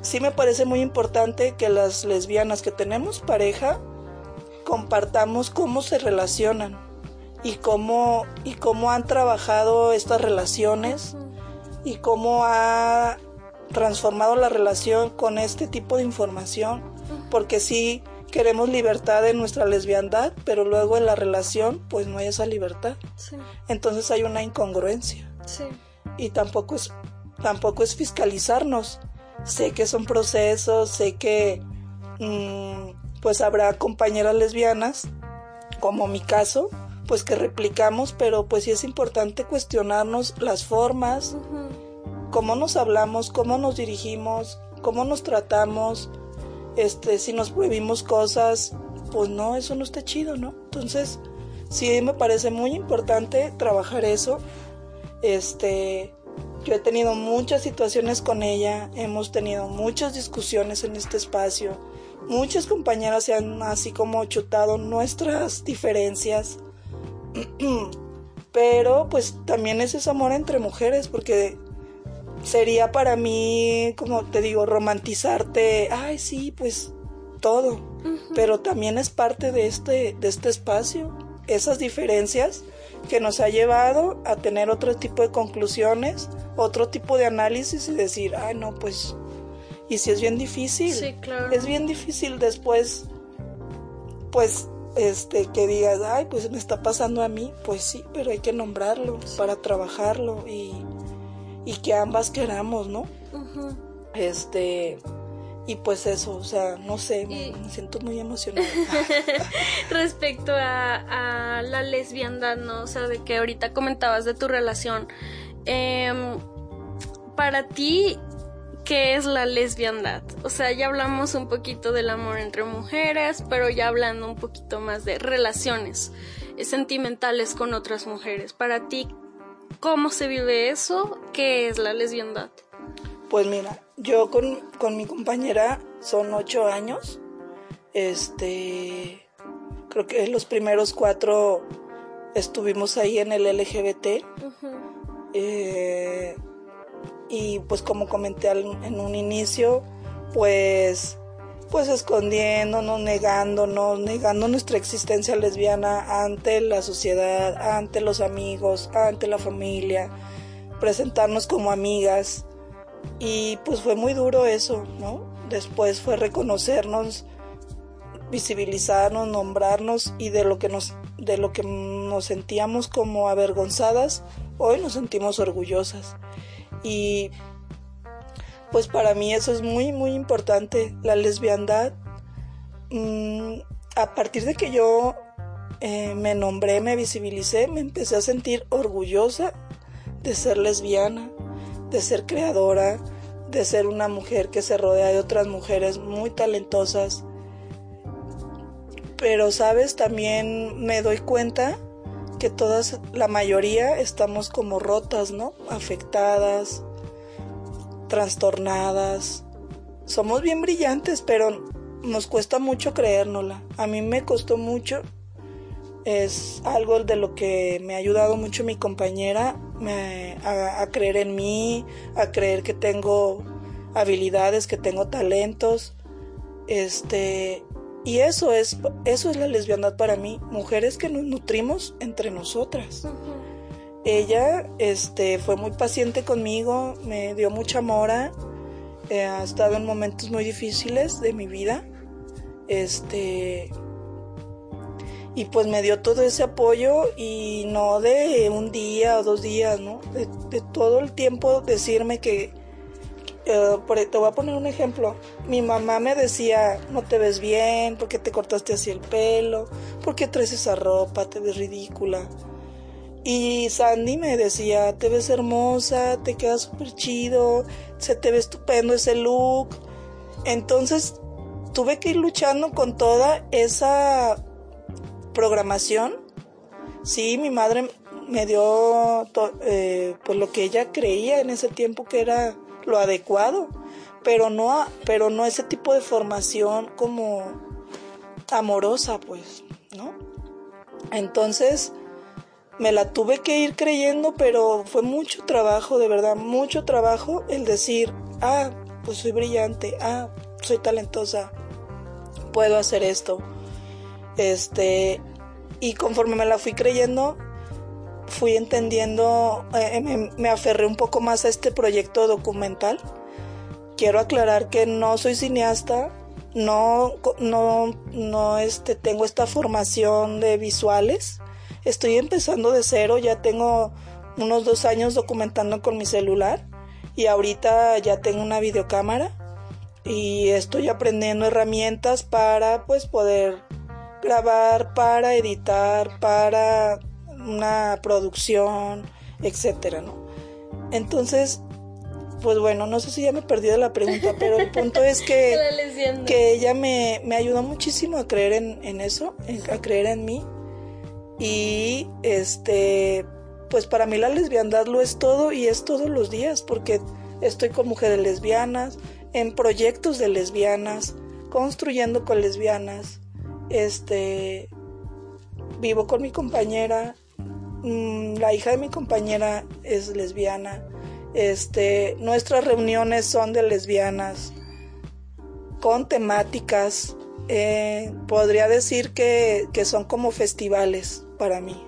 sí me parece muy importante que las lesbianas que tenemos pareja compartamos cómo se relacionan y cómo y cómo han trabajado estas relaciones y cómo ha transformado la relación con este tipo de información, porque sí queremos libertad en nuestra lesbiandad, pero luego en la relación pues no hay esa libertad. Entonces hay una incongruencia. Sí y tampoco es, tampoco es fiscalizarnos. Sé que son procesos, sé que mm, pues habrá compañeras lesbianas, como mi caso, pues que replicamos, pero pues sí es importante cuestionarnos las formas, cómo nos hablamos, cómo nos dirigimos, cómo nos tratamos, este, si nos prohibimos cosas, pues no, eso no está chido, ¿no? Entonces, sí me parece muy importante trabajar eso. Este, Yo he tenido muchas situaciones con ella, hemos tenido muchas discusiones en este espacio, muchas compañeras se han así como chutado nuestras diferencias, pero pues también es ese amor entre mujeres, porque sería para mí, como te digo, romantizarte, ay sí, pues todo, pero también es parte de este, de este espacio, esas diferencias que nos ha llevado a tener otro tipo de conclusiones, otro tipo de análisis y decir, ay no, pues, y si es bien difícil, Sí, claro. es bien difícil después, pues, este, que digas, ay, pues me está pasando a mí, pues sí, pero hay que nombrarlo para trabajarlo y, y que ambas queramos, ¿no? Este, y pues eso, o sea, no sé, me, siento muy emocionada. Respecto a, a la lesbiandad, ¿no? O sea, de que ahorita comentabas de tu relación. Em, para ti, ¿qué es la lesbiandad? O sea, ya hablamos un poquito del amor entre mujeres, pero ya hablando un poquito más de relaciones eh, sentimentales con otras mujeres. Para ti, ¿cómo se vive eso? ¿Qué es la lesbiandad? Pues mira, yo con, con mi compañera son ocho años. Este, creo que los primeros cuatro estuvimos ahí en el LGBT. Eh, y pues como comenté al- en un inicio, pues, pues escondiéndonos, negándonos, negando nuestra existencia lesbiana ante la sociedad, ante los amigos, ante la familia, presentarnos como amigas. Y pues fue muy duro eso, ¿no? Después fue reconocernos, visibilizarnos, nombrarnos y de lo que nos, de lo que nos sentíamos como avergonzadas, hoy nos sentimos orgullosas. Y pues para mí eso es muy, muy importante. La lesbiandad, mm, a partir de que yo eh, me nombré, me visibilicé, me empecé a sentir orgullosa de ser lesbiana, de ser creadora, de ser una mujer que se rodea de otras mujeres muy talentosas. Pero, sabes, también me doy cuenta que todas, la mayoría, estamos como rotas, ¿no? Afectadas, trastornadas. Somos bien brillantes, pero nos cuesta mucho creérnosla. A mí me costó mucho. Es algo de lo que me ha ayudado mucho mi compañera me- a, creer en mí, a creer que tengo habilidades, que tengo talentos. Este, y eso es, eso es la lesbiandad para mí. Mujeres que nos nutrimos entre nosotras. Ella, este, fue muy paciente conmigo, me dio mucha mora, eh, ha estado en momentos muy difíciles de mi vida, este, y pues me dio todo ese apoyo y no de un día o dos días, ¿no? De, de todo el tiempo decirme que, eh, por- te voy a poner un ejemplo. Mi mamá me decía, no te ves bien, porque te cortaste así el pelo, porque traes esa ropa, te ves ridícula. Y Sandy me decía, te ves hermosa, te queda súper chido, se te ve estupendo ese look. Entonces tuve que ir luchando con toda esa programación. Sí, mi madre me dio eh, pues lo que ella creía en ese tiempo que era lo adecuado, pero no, pero no ese tipo de formación como amorosa, pues, ¿no? Entonces me la tuve que ir creyendo, pero fue mucho trabajo, de verdad, mucho trabajo el decir, ah, pues soy brillante, ah, soy talentosa, puedo hacer esto. Este, y conforme me la fui creyendo, fui entendiendo, eh, me, me aferré un poco más a este proyecto documental. Quiero aclarar que no soy cineasta, no, no, no este, tengo esta formación de visuales. Estoy empezando de cero, ya tengo unos dos años documentando con mi celular y ahorita ya tengo una videocámara y estoy aprendiendo herramientas para pues poder grabar, para editar, para una producción, etcétera, ¿no? Entonces, pues bueno, no sé si ya me perdí de la pregunta, pero el punto es que, que ella me, me ayudó muchísimo a creer en, en eso, en- a creer en mí. Y este pues para mí la lesbiandad lo es todo y es todos los días, porque estoy con mujeres lesbianas, en proyectos de lesbianas, construyendo con lesbianas, este, vivo con mi compañera, mm, la hija de mi compañera es lesbiana, este, nuestras reuniones son de lesbianas, con temáticas, eh, podría decir que, que, son como festivales para mí.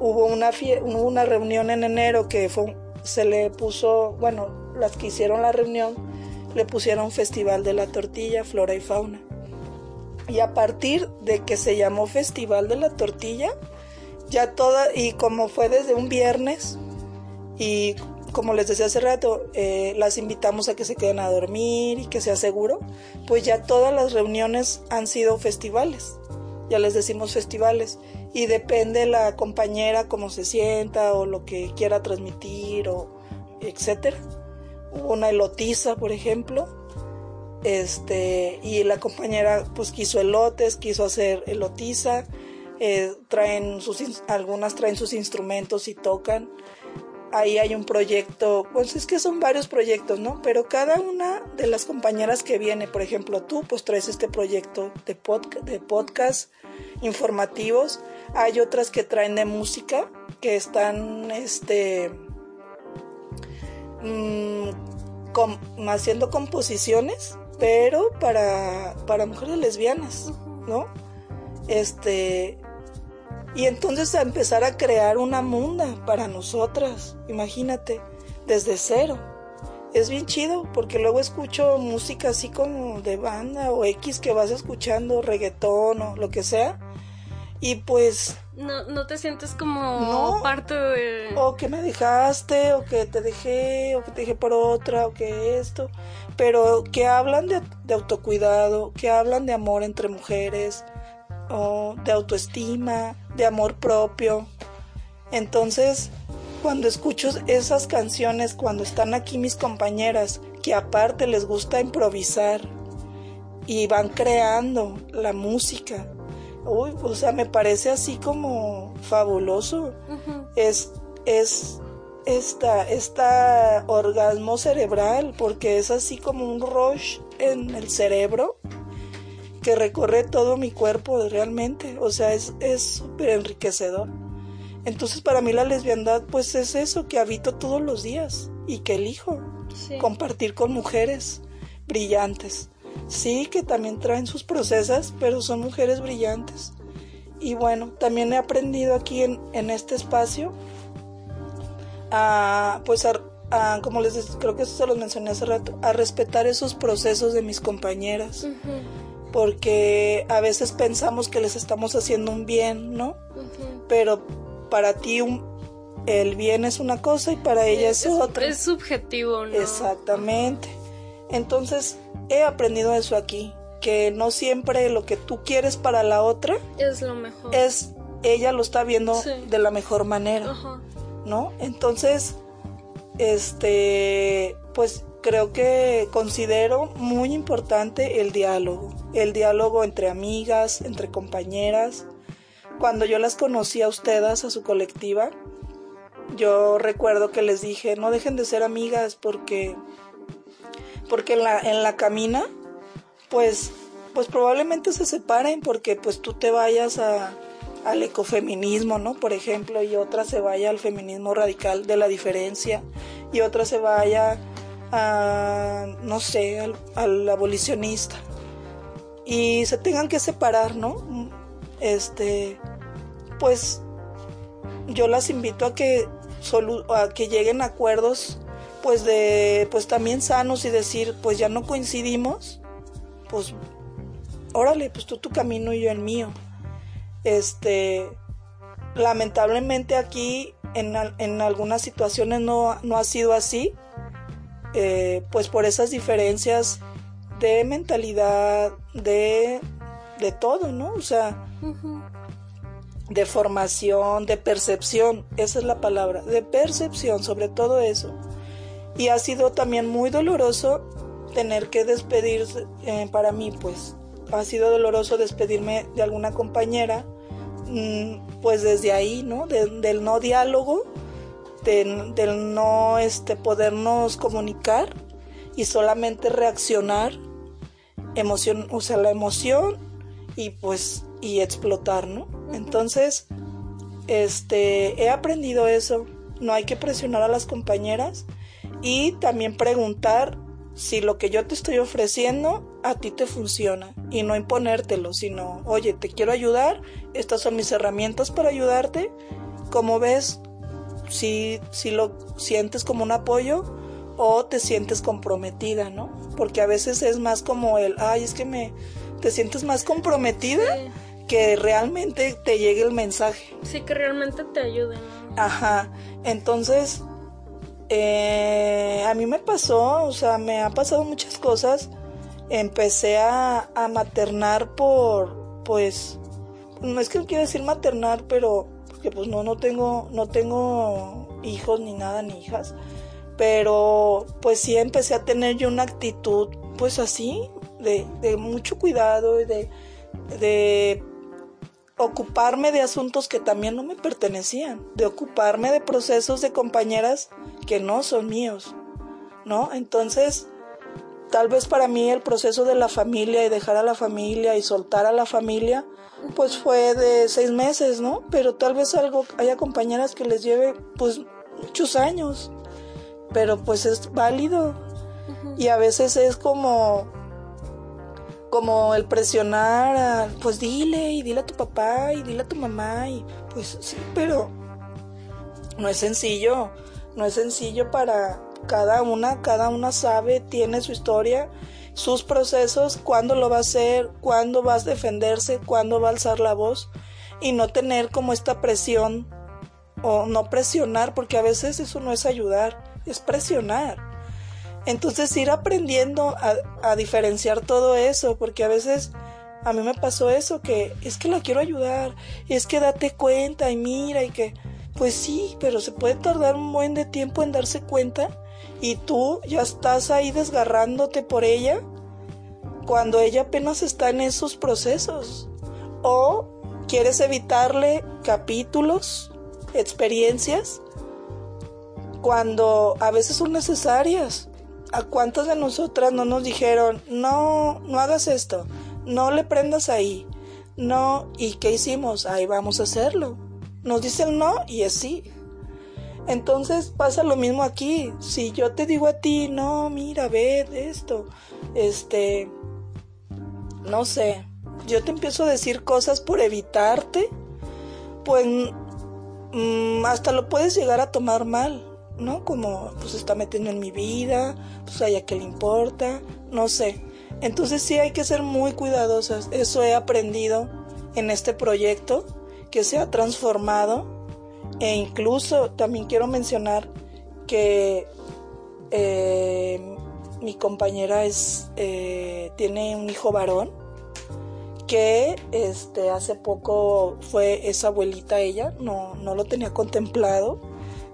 Hubo una, hubo una reunión en enero que fue, se le puso, bueno, las que hicieron la reunión, le pusieron Festival de la Tortilla, Flora y Fauna. Y a partir de que se llamó Festival de la Tortilla, ya toda, y como fue desde un viernes, y como les decía hace rato, eh, las invitamos a que se queden a dormir y que sea seguro, pues ya todas las reuniones han sido festivales, ya les decimos festivales, y depende la compañera cómo se sienta o lo que quiera transmitir o etcétera. Una elotiza, por ejemplo, este, y la compañera pues quiso elotes, quiso hacer elotiza, eh, traen sus, algunas traen sus instrumentos y tocan ahí hay un proyecto, pues es que son varios proyectos, ¿no? Pero cada una de las compañeras que viene, por ejemplo, tú, pues traes este proyecto de, de podcast informativos. Hay otras que traen de música, que están, este, mmm, haciendo composiciones, pero para, para mujeres lesbianas, ¿no? Este, y entonces a empezar a crear una munda para nosotras, imagínate, desde cero. Es bien chido porque luego escucho música así como de banda o X que vas escuchando, reggaetón o lo que sea. Y pues... No, no te sientes como parte de... O que me dejaste, o que te dejé, o que te dejé por otra, o que esto. Pero que hablan de, de autocuidado, que hablan de amor entre mujeres, o de autoestima, de amor propio. Entonces, cuando escucho esas canciones, cuando están aquí mis compañeras, que aparte les gusta improvisar y van creando la música, uy, o sea, me parece así como fabuloso. Es, es esta, esta orgasmo cerebral, porque es así como un rush en el cerebro que recorre todo mi cuerpo realmente, o sea, es súper enriquecedor. Entonces para mí la lesbiandad pues es eso que habito todos los días y que elijo compartir con mujeres brillantes. Sí, que también traen sus procesas, pero son mujeres brillantes. Y bueno, también he aprendido aquí en, en este espacio a, pues a, como les creo que eso se los mencioné hace rato, a respetar esos procesos de mis compañeras porque a veces pensamos que les estamos haciendo un bien, ¿no? Pero para ti el bien es una cosa y para ella es, otra. Es subjetivo, ¿no? Exactamente. Entonces he aprendido eso aquí, que no siempre lo que tú quieres para la otra es lo mejor. Es ella lo está viendo de la mejor manera, ¿no? Entonces, este, pues creo que considero muy importante el diálogo, el diálogo entre amigas, entre compañeras. Cuando yo las conocí a ustedes, a su colectiva, yo recuerdo que les dije, no dejen de ser amigas porque, porque en la, en la camina, pues, pues probablemente se separen porque pues tú te vayas a, al ecofeminismo, ¿no? Por ejemplo, y otra se vaya al feminismo radical de la diferencia, y otra se vaya no sé, al, abolicionista y se tengan que separar, ¿no? Este, pues yo las invito a que a que lleguen a acuerdos pues de pues también sanos y decir, pues ya no coincidimos, pues órale, pues tú tu camino y yo el mío. Este, lamentablemente aquí en, en algunas situaciones no, no ha sido así eh, pues por esas diferencias de mentalidad, de, de todo, ¿no? O sea, de formación, de percepción, esa es la palabra, de percepción sobre todo eso. Y ha sido también muy doloroso tener que despedirse, eh, para mí pues, ha sido doloroso despedirme de alguna compañera. Mm, pues desde ahí, ¿no? del no diálogo, del no este, podernos comunicar y solamente reaccionar, emoción, o sea, la emoción y pues y explotar, ¿no? Entonces, este, he aprendido eso, no hay que presionar a las compañeras y también preguntar si lo que yo te estoy ofreciendo a ti te funciona y no imponértelo, sino, oye, te quiero ayudar, estas son mis herramientas para ayudarte, como ves, si, si lo sientes como un apoyo o te sientes comprometida, ¿no? Porque a veces es más como el, ay, es que me, te sientes más comprometida que realmente te llegue el mensaje. Sí, que realmente te ayude. Ajá, entonces, eh, a mí me pasó, o sea, me han pasado muchas cosas. Empecé a, a maternar por, pues, no es que quiero decir maternar, pero porque pues no, no tengo, no tengo hijos ni nada, ni hijas. Pero pues sí empecé a tener yo una actitud, pues así, de, de mucho cuidado y de, de ocuparme de asuntos que también no me pertenecían, de ocuparme de procesos de compañeras que no son míos, ¿no? Entonces, tal vez para mí el proceso de la familia y dejar a la familia y soltar a la familia, pues fue de seis meses, ¿no? Pero tal vez algo, haya compañeras que les lleve, pues, muchos años, pero pues es válido. Y a veces es como como el presionar, pues dile y dile a tu papá y dile a tu mamá y pues sí, pero no es sencillo, no es sencillo para cada una, cada una sabe, tiene su historia, sus procesos, cuándo lo va a hacer, cuándo va a defenderse, cuándo va a alzar la voz y no tener como esta presión o no presionar, porque a veces eso no es ayudar, es presionar. Entonces ir aprendiendo a, diferenciar todo eso, porque a veces a mí me pasó eso, que es que la quiero ayudar, es que date cuenta y mira y que, pues sí, pero se puede tardar un buen de tiempo en darse cuenta y tú ya estás ahí desgarrándote por ella cuando ella apenas está en esos procesos. O quieres evitarle capítulos, experiencias, cuando a veces son necesarias. ¿A cuántas de nosotras no nos dijeron, no, no hagas esto, no le prendas ahí, no, ¿y qué hicimos? Ahí vamos a hacerlo. Nos dicen no y es sí. Entonces pasa lo mismo aquí. Si yo te digo a ti, no, mira, ve esto, este, no sé, yo te empiezo a decir cosas por evitarte, pues mm, hasta lo puedes llegar a tomar mal. ¿No? Como pues está metiendo en mi vida, pues a que le importa, no sé. Entonces sí hay que ser muy cuidadosas. Eso he aprendido en este proyecto que se ha transformado e incluso también quiero mencionar que eh, mi compañera es eh, tiene un hijo varón que este hace poco fue esa abuelita ella no no lo tenía contemplado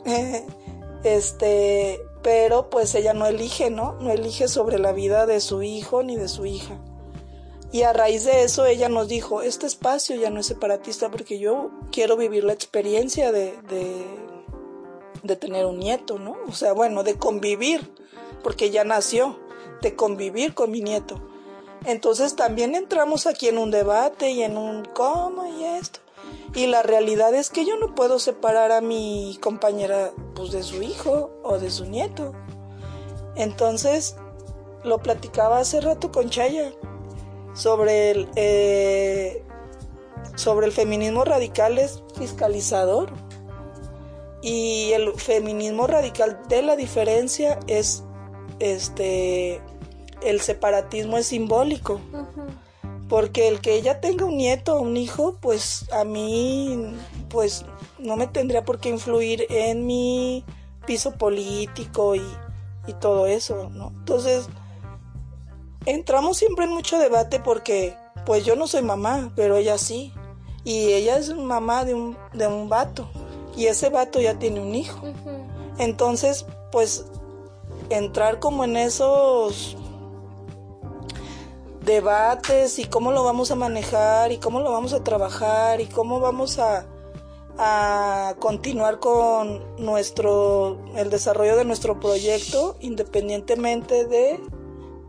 Este, pero pues ella no elige, ¿no? No elige sobre la vida de su hijo ni de su hija. Y a raíz de eso ella nos dijo, este espacio ya no es separatista porque yo quiero vivir la experiencia de, de, de tener un nieto, ¿no? O sea, bueno, de convivir, porque ya nació, de convivir con mi nieto. Entonces también entramos aquí en un debate y en un cómo y esto. Y la realidad es que yo no puedo separar a mi compañera pues, de su hijo o de su nieto. Entonces, lo platicaba hace rato con Chaya sobre el, eh, sobre el feminismo radical es fiscalizador. Y el feminismo radical de la diferencia es este el separatismo es simbólico porque el que ella tenga un nieto o un hijo, pues a mí, pues no me tendría por qué influir en mi piso político y, y todo eso, ¿no? Entonces, entramos siempre en mucho debate porque, pues yo no soy mamá, pero ella sí. Y ella es mamá de un, de un vato. Y ese vato ya tiene un hijo. Entonces, pues entrar como en esos debates y cómo lo vamos a manejar y cómo lo vamos a trabajar y cómo vamos a, a continuar con nuestro el desarrollo de nuestro proyecto independientemente de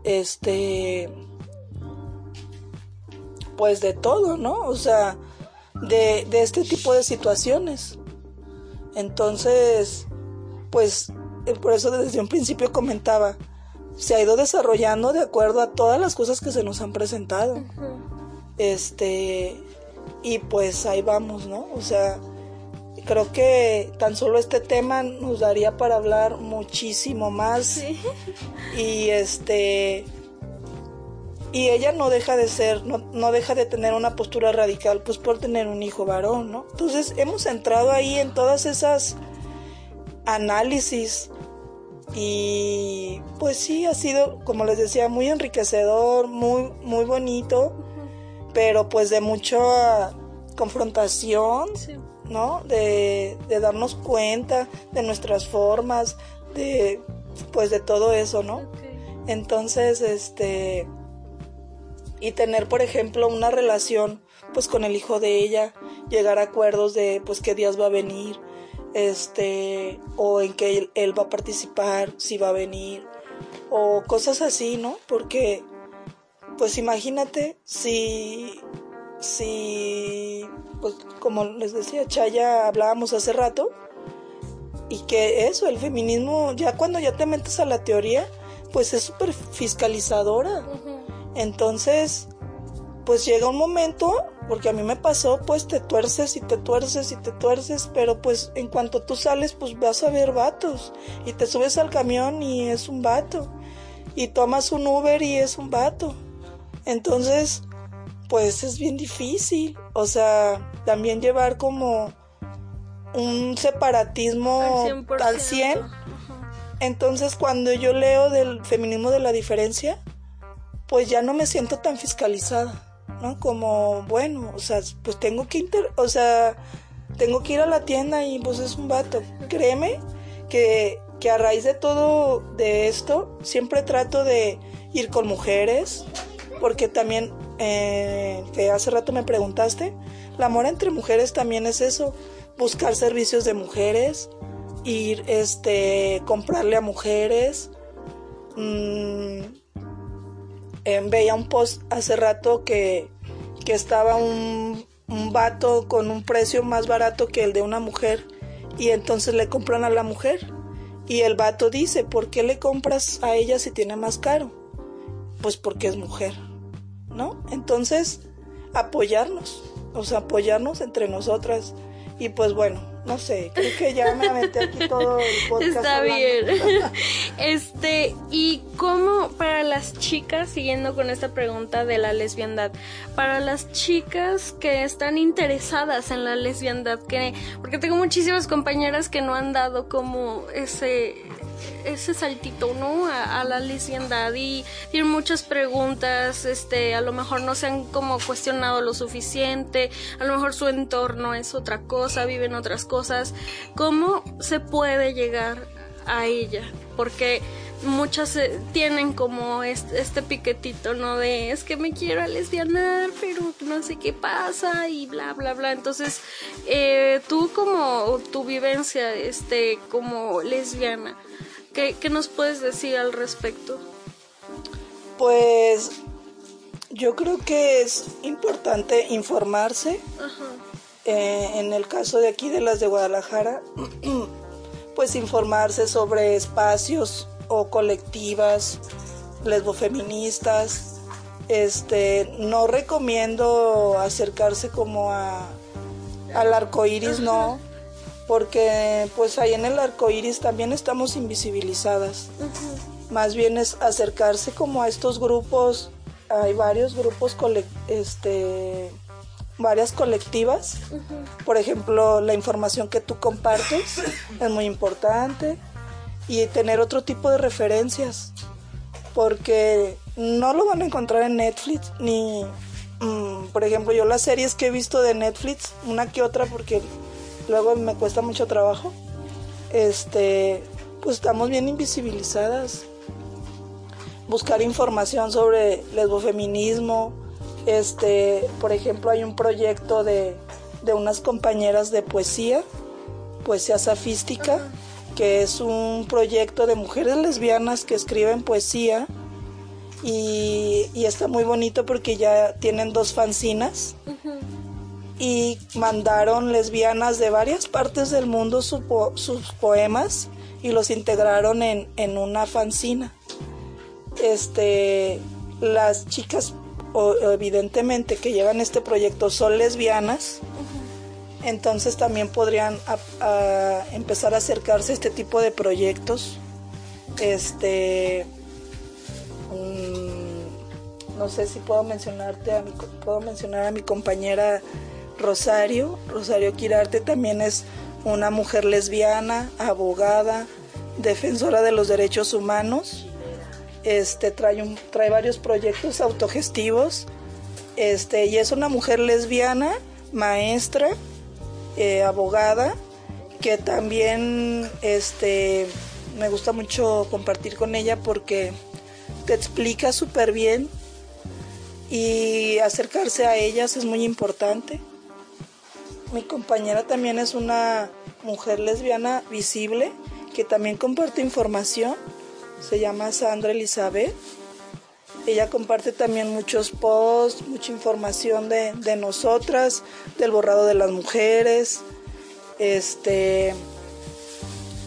este pues de todo, ¿no? O sea, de, de este tipo de situaciones. Entonces, pues eh, por eso desde un principio comentaba, se ha ido desarrollando de acuerdo a todas las cosas que se nos han presentado. Este, y pues ahí vamos, ¿no? O sea, creo que tan solo este tema nos daría para hablar muchísimo más. Y este y ella no deja de ser, no, no, deja de tener una postura radical, pues por tener un hijo varón, ¿no? Entonces hemos entrado ahí en todas esas análisis y pues sí, ha sido, como les decía, muy enriquecedor, muy, muy bonito, pero pues de mucha confrontación. ¿no? De, darnos cuenta de nuestras formas, de pues de todo eso, ¿no? Entonces, este y tener, por ejemplo, una relación pues con el hijo de ella, llegar a acuerdos de pues qué días va a venir, este, o en qué él, va a participar, si va a venir, o cosas así, ¿no? Porque pues imagínate si si pues como les decía Chaya hablábamos hace rato y que eso el feminismo ya cuando ya te metes a la teoría pues es súper fiscalizadora entonces pues llega un momento porque a mí me pasó pues te tuerces y te tuerces y te tuerces pero pues en cuanto tú sales pues vas a ver vatos y te subes al camión y es un vato y tomas un Uber y es un vato entonces pues es bien difícil. O sea, también llevar como un separatismo al 100. Entonces, cuando yo leo del feminismo de la diferencia, pues ya no me siento tan fiscalizada, ¿no? Como, bueno, o sea, pues tengo que inter o sea, tengo que ir a la tienda y pues es un vato. Créeme que, que a raíz de todo de esto, siempre trato de ir con mujeres, porque también eh, que hace rato me preguntaste, el amor entre mujeres también es eso, buscar servicios de mujeres, ir, este, comprarle a mujeres. Mm, em, veía un post hace rato que, que estaba un, un vato con un precio más barato que el de una mujer y entonces le compran a la mujer. Y el vato dice, ¿por qué le compras a ella si tiene más caro? Pues porque es mujer. ¿no? Entonces, apoyarnos, o sea, apoyarnos entre nosotras. Y pues bueno, no sé, creo que ya me metí aquí todo el podcast. Está bien. Este, ¿y cómo para las chicas, siguiendo con esta pregunta de la lesbiandad, para las chicas que están interesadas en la lesbiandad, que, porque tengo muchísimas compañeras que no han dado como ese ese saltito, ¿no? A, la lesbiandad y tienen muchas preguntas, este, a lo mejor no se han como cuestionado lo suficiente, a lo mejor su entorno es otra cosa, viven otras cosas. ¿Cómo se puede llegar a ella? Porque muchas eh, tienen como este, piquetito, ¿no? De es que me quiero lesbianar, pero no sé qué pasa y bla, bla, bla. Entonces, eh, tú como tu vivencia, este, como lesbiana, ¿Qué, nos puedes decir al respecto? Pues yo creo que es importante informarse. Eh, en el caso de aquí de las de Guadalajara, pues informarse sobre espacios o colectivas lesbofeministas. Este, no recomiendo acercarse como a al arco iris, no porque pues ahí en el arco iris también estamos invisibilizadas. Más bien es acercarse como a estos grupos, hay varios grupos, este, varias colectivas. Por ejemplo, la información que tú compartes es muy importante y tener otro tipo de referencias, porque no lo van a encontrar en Netflix ni, mm, por ejemplo, yo las series que he visto de Netflix, una que otra, porque luego me cuesta mucho trabajo, este, pues estamos bien invisibilizadas. Buscar información sobre lesbofeminismo, este, por ejemplo, hay un proyecto de, de unas compañeras de poesía, poesía safística, que es un proyecto de mujeres lesbianas que escriben poesía. Y, está muy bonito porque ya tienen dos fanzinas y mandaron lesbianas de varias partes del mundo sus poemas y los integraron en, en una fanzina. Este, las chicas evidentemente que llevan este proyecto son lesbianas, entonces también podrían empezar a acercarse a este tipo de proyectos. Este, mm, no sé si puedo mencionarte a mi, puedo mencionar a mi compañera Rosario. Rosario Quirarte también es una mujer lesbiana, abogada, defensora de los derechos humanos este, trae, un, trae varios proyectos autogestivos, este, y es una mujer lesbiana, maestra, eh, abogada, que también este, me gusta mucho compartir con ella porque te explica súper bien y acercarse a ellas es muy importante. Mi compañera también es una mujer lesbiana visible que también comparte información se llama Sandra Elizabeth. Ella comparte también muchos posts, mucha información de, nosotras, del borrado de las mujeres. Este,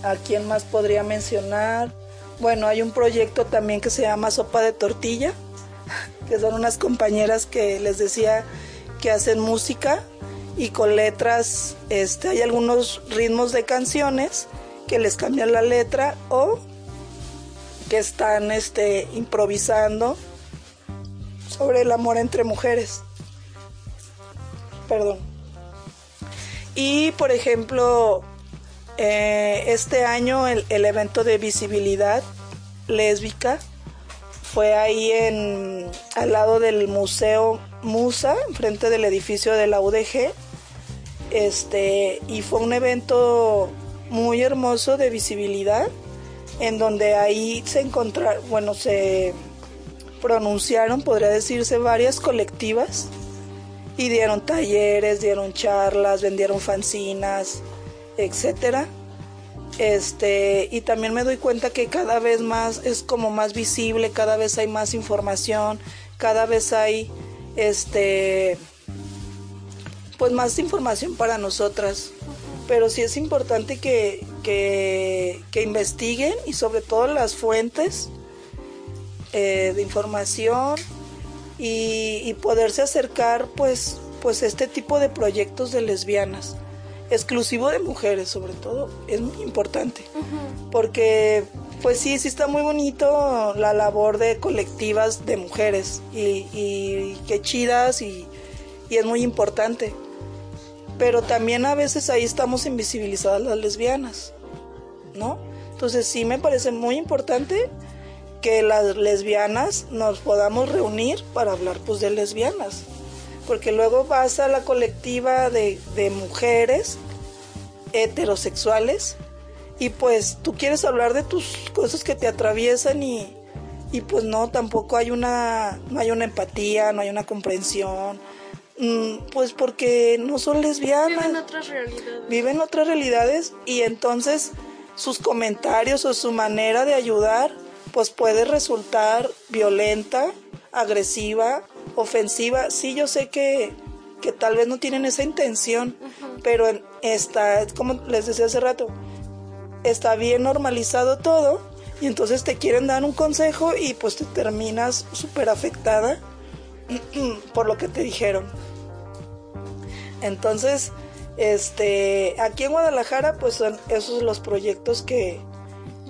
¿a quién más podría mencionar? Bueno, hay un proyecto también que se llama Sopa de Tortilla, que son unas compañeras que les decía que hacen música y con letras, este, hay algunos ritmos de canciones que les cambian la letra o que están este, improvisando sobre el amor entre mujeres. Perdón. Y por ejemplo, eh, este año el, el, evento de visibilidad lésbica fue ahí en al lado del museo Musa, enfrente del edificio de la UDG. Este, y fue un evento muy hermoso de visibilidad en donde ahí se encontraron, bueno, se pronunciaron, podría decirse, varias colectivas y dieron talleres, dieron charlas, vendieron fanzinas, etcétera. Este, y también me doy cuenta que cada vez más es como más visible, cada vez hay más información, cada vez hay este pues más información para nosotras. Pero sí es importante que, que, investiguen y sobre todo las fuentes eh, de información y, poderse acercar pues, pues este tipo de proyectos de lesbianas exclusivo de mujeres sobre todo es muy importante. Porque pues sí sí está muy bonito la labor de colectivas de mujeres y, y qué chidas y, y es muy importante pero también a veces ahí estamos invisibilizadas las lesbianas ¿no? Entonces sí me parece muy importante que las lesbianas nos podamos reunir para hablar pues de lesbianas, porque luego vas a la colectiva de, mujeres heterosexuales y pues tú quieres hablar de tus cosas que te atraviesan y, y pues no, tampoco hay una, no hay una empatía, no hay una comprensión, pues porque no son lesbianas. Viven otras realidades. Viven otras realidades y entonces sus comentarios o su manera de ayudar pues puede resultar violenta, agresiva, ofensiva. Sí, yo sé que, que tal vez no tienen esa intención, pero está, como les decía hace rato, está bien normalizado todo y entonces te quieren dar un consejo y pues te terminas súper afectada por lo que te dijeron. Entonces, este, aquí en Guadalajara, pues son esos los proyectos que,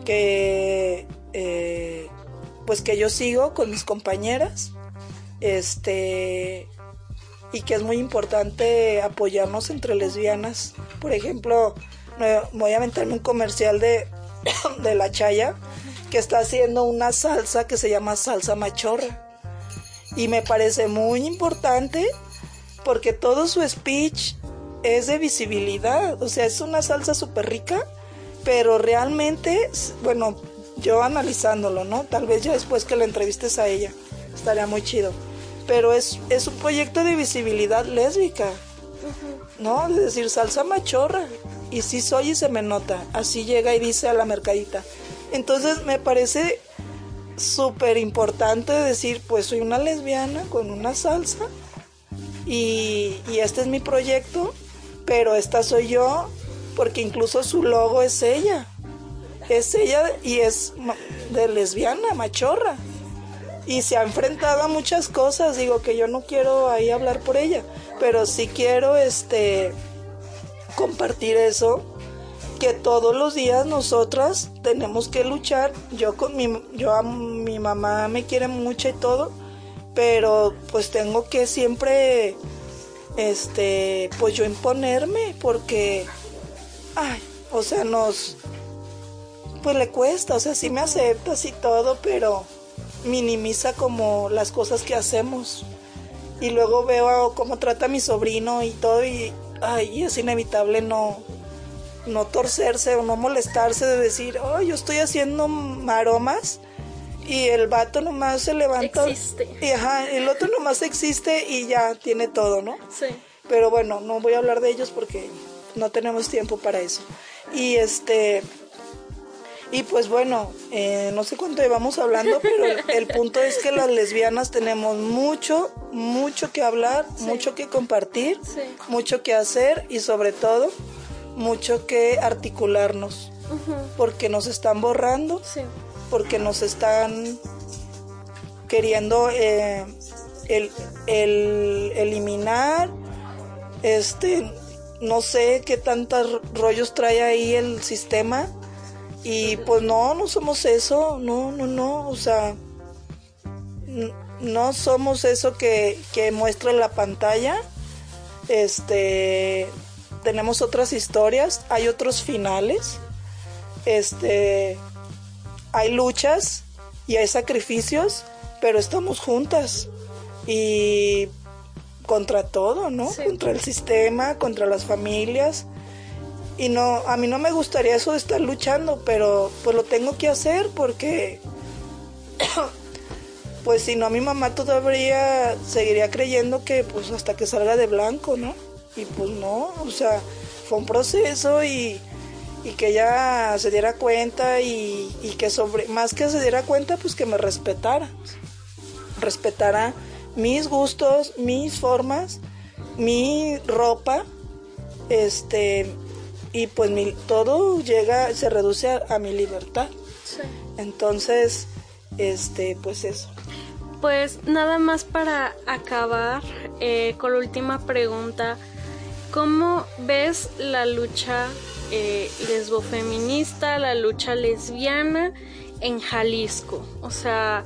que eh, pues que yo sigo con mis compañeras. Este, y que es muy importante apoyarnos entre lesbianas. Por ejemplo, voy a aventarme un comercial de, de la Chaya que está haciendo una salsa que se llama salsa machorra. Y me parece muy importante porque todo su speech es de visibilidad, o sea, es una salsa súper rica, pero realmente, bueno, yo analizándolo, ¿no? Tal vez ya después que la entrevistes a ella, estaría muy chido. Pero es, es un proyecto de visibilidad lésbica. ¿no? De decir salsa machorra. Y sí soy y se me nota. Así llega y dice a la mercadita. Entonces me parece súper importante decir, pues soy una lesbiana con una salsa y, y este es mi proyecto, pero esta soy yo, porque incluso su logo es ella. Es ella y es de lesbiana, machorra. Y se ha enfrentado a muchas cosas, digo que yo no quiero ahí hablar por ella, pero sí quiero este compartir eso que todos los días nosotras tenemos que luchar. Yo con mi yo a mi mamá me quiere mucho y todo, pero pues tengo que siempre este pues yo imponerme porque ay, o sea, nos pues le cuesta, o sea, sí me aceptas y todo, pero minimiza como las cosas que hacemos. Y luego veo cómo trata a mi sobrino y todo y ay, es inevitable no no torcerse o no molestarse de decir, oh, yo estoy haciendo maromas y el vato nomás se levanta. Existe. Y ajá, el otro nomás existe y ya tiene todo, ¿no? Sí. Pero bueno, no voy a hablar de ellos porque no tenemos tiempo para eso. Y este. Y pues bueno, eh, no sé cuánto llevamos hablando, pero el, el, punto es que las lesbianas tenemos mucho, mucho que hablar, Sí. mucho que compartir, Sí. mucho que hacer y sobre todo mucho que articularnos, Ujú. porque nos están borrando, Sí. Porque nos están queriendo eh, el, el eliminar, este, no sé qué tantos rollos trae ahí el sistema. Y pues no, no somos eso, no, no, no, o sea, no somos eso que, que muestra la pantalla, este, tenemos otras historias, hay otros finales, este, hay luchas y hay sacrificios, pero estamos juntas y contra todo, ¿no? Sí. Contra el sistema, contra las familias. Y no, a mí no me gustaría eso de estar luchando, pero pues lo tengo que hacer porque pues si no mi mamá todavía seguiría creyendo que pues hasta que salga de blanco, ¿no? Y pues no, o sea, fue un proceso y, y que ella se diera cuenta y, y que sobre, más que se diera cuenta, pues que me respetara. Respetara mis gustos, mis formas, mi ropa, este, y pues mi, todo llega, se reduce a, a mi libertad. Sí. Entonces, este, pues eso. Pues nada más para acabar eh, con la última pregunta. ¿Cómo ves la lucha eh, lesbofeminista, la lucha lesbiana en Jalisco? O sea,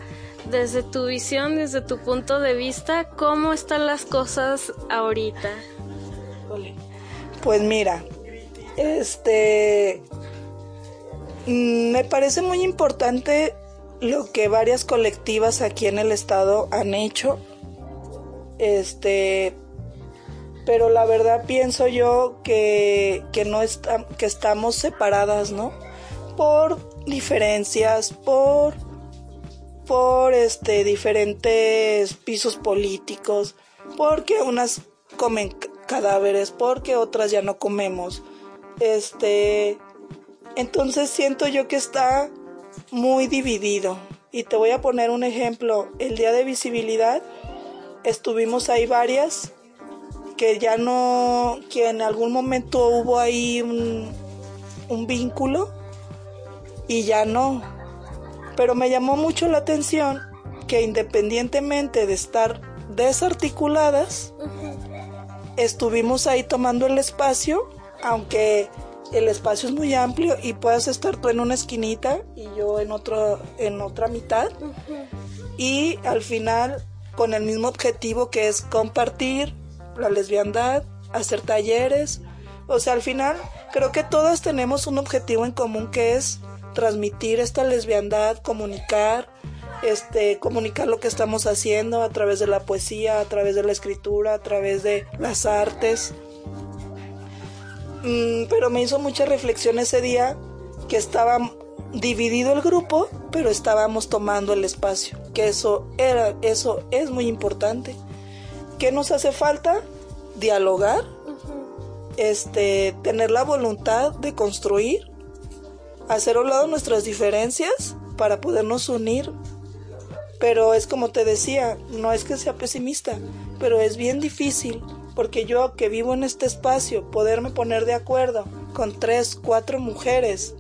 desde tu visión, desde tu punto de vista, ¿cómo están las cosas ahorita? Pues mira, este mm, me parece muy importante lo que varias colectivas aquí en el estado han hecho. Este, pero la verdad pienso yo que, que no está, que estamos separadas, ¿no? Por diferencias, por por este diferentes pisos políticos, porque unas comen cadáveres, porque otras ya no comemos. Este, entonces siento yo que está muy dividido. Y te voy a poner un ejemplo. El día de visibilidad estuvimos ahí varias que ya no, que en algún momento hubo ahí un, un vínculo y ya no. Pero me llamó mucho la atención que independientemente de estar desarticuladas, estuvimos ahí tomando el espacio, aunque el espacio es muy amplio y puedas estar tú en una esquinita y yo en otro en otra mitad. Y al final con el mismo objetivo que es compartir la lesbiandad, hacer talleres, o sea, al final creo que todas tenemos un objetivo en común que es transmitir esta lesbiandad, comunicar, este, comunicar lo que estamos haciendo a través de la poesía, a través de la escritura, a través de las artes. Mm, pero me hizo mucha reflexión ese día que estaba dividido el grupo, pero estábamos tomando el espacio, que eso era, eso es muy importante. ¿Qué nos hace falta? Dialogar, este, tener la voluntad de construir, hacer a un lado nuestras diferencias para podernos unir. Pero es como te decía, no es que sea pesimista, pero es bien difícil porque yo que vivo en este espacio, poderme poner de acuerdo con tres, cuatro mujeres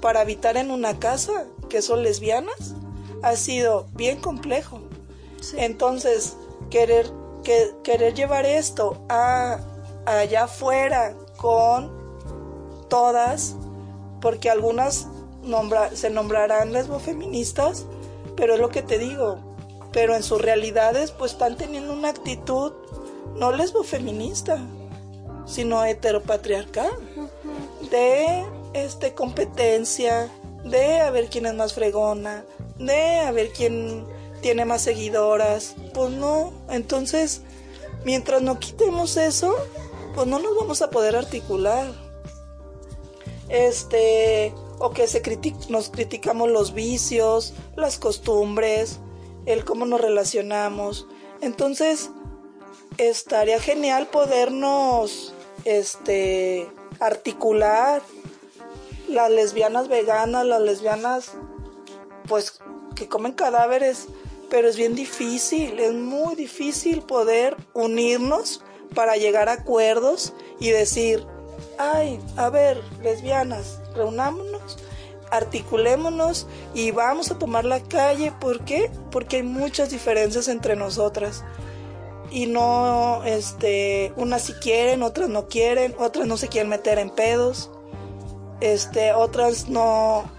para habitar en una casa que son lesbianas, ha sido bien complejo. Entonces, querer, que, querer llevar esto a, allá afuera con todas, porque algunas se nombrarán lesbofeministas, pero es lo que te digo, pero en sus realidades pues están teniendo una actitud no lesbofeminista, sino heteropatriarcal, de este competencia, de a ver quién es más fregona, de a ver quién tiene más seguidoras. Pues no, entonces, mientras no quitemos eso, pues no nos vamos a poder articular. Este, o que se nos criticamos los vicios, las costumbres, el cómo nos relacionamos. Entonces, estaría genial podernos este articular las lesbianas veganas, las lesbianas pues que comen cadáveres, pero es bien difícil, es muy difícil poder unirnos para llegar a acuerdos y decir, ay, a ver, lesbianas, reunámonos, articulémonos y vamos a tomar la calle. ¿Por qué? Porque hay muchas diferencias entre nosotras. Y no, este, unas sí quieren, otras no quieren, otras no se quieren meter en pedos, este, otras no,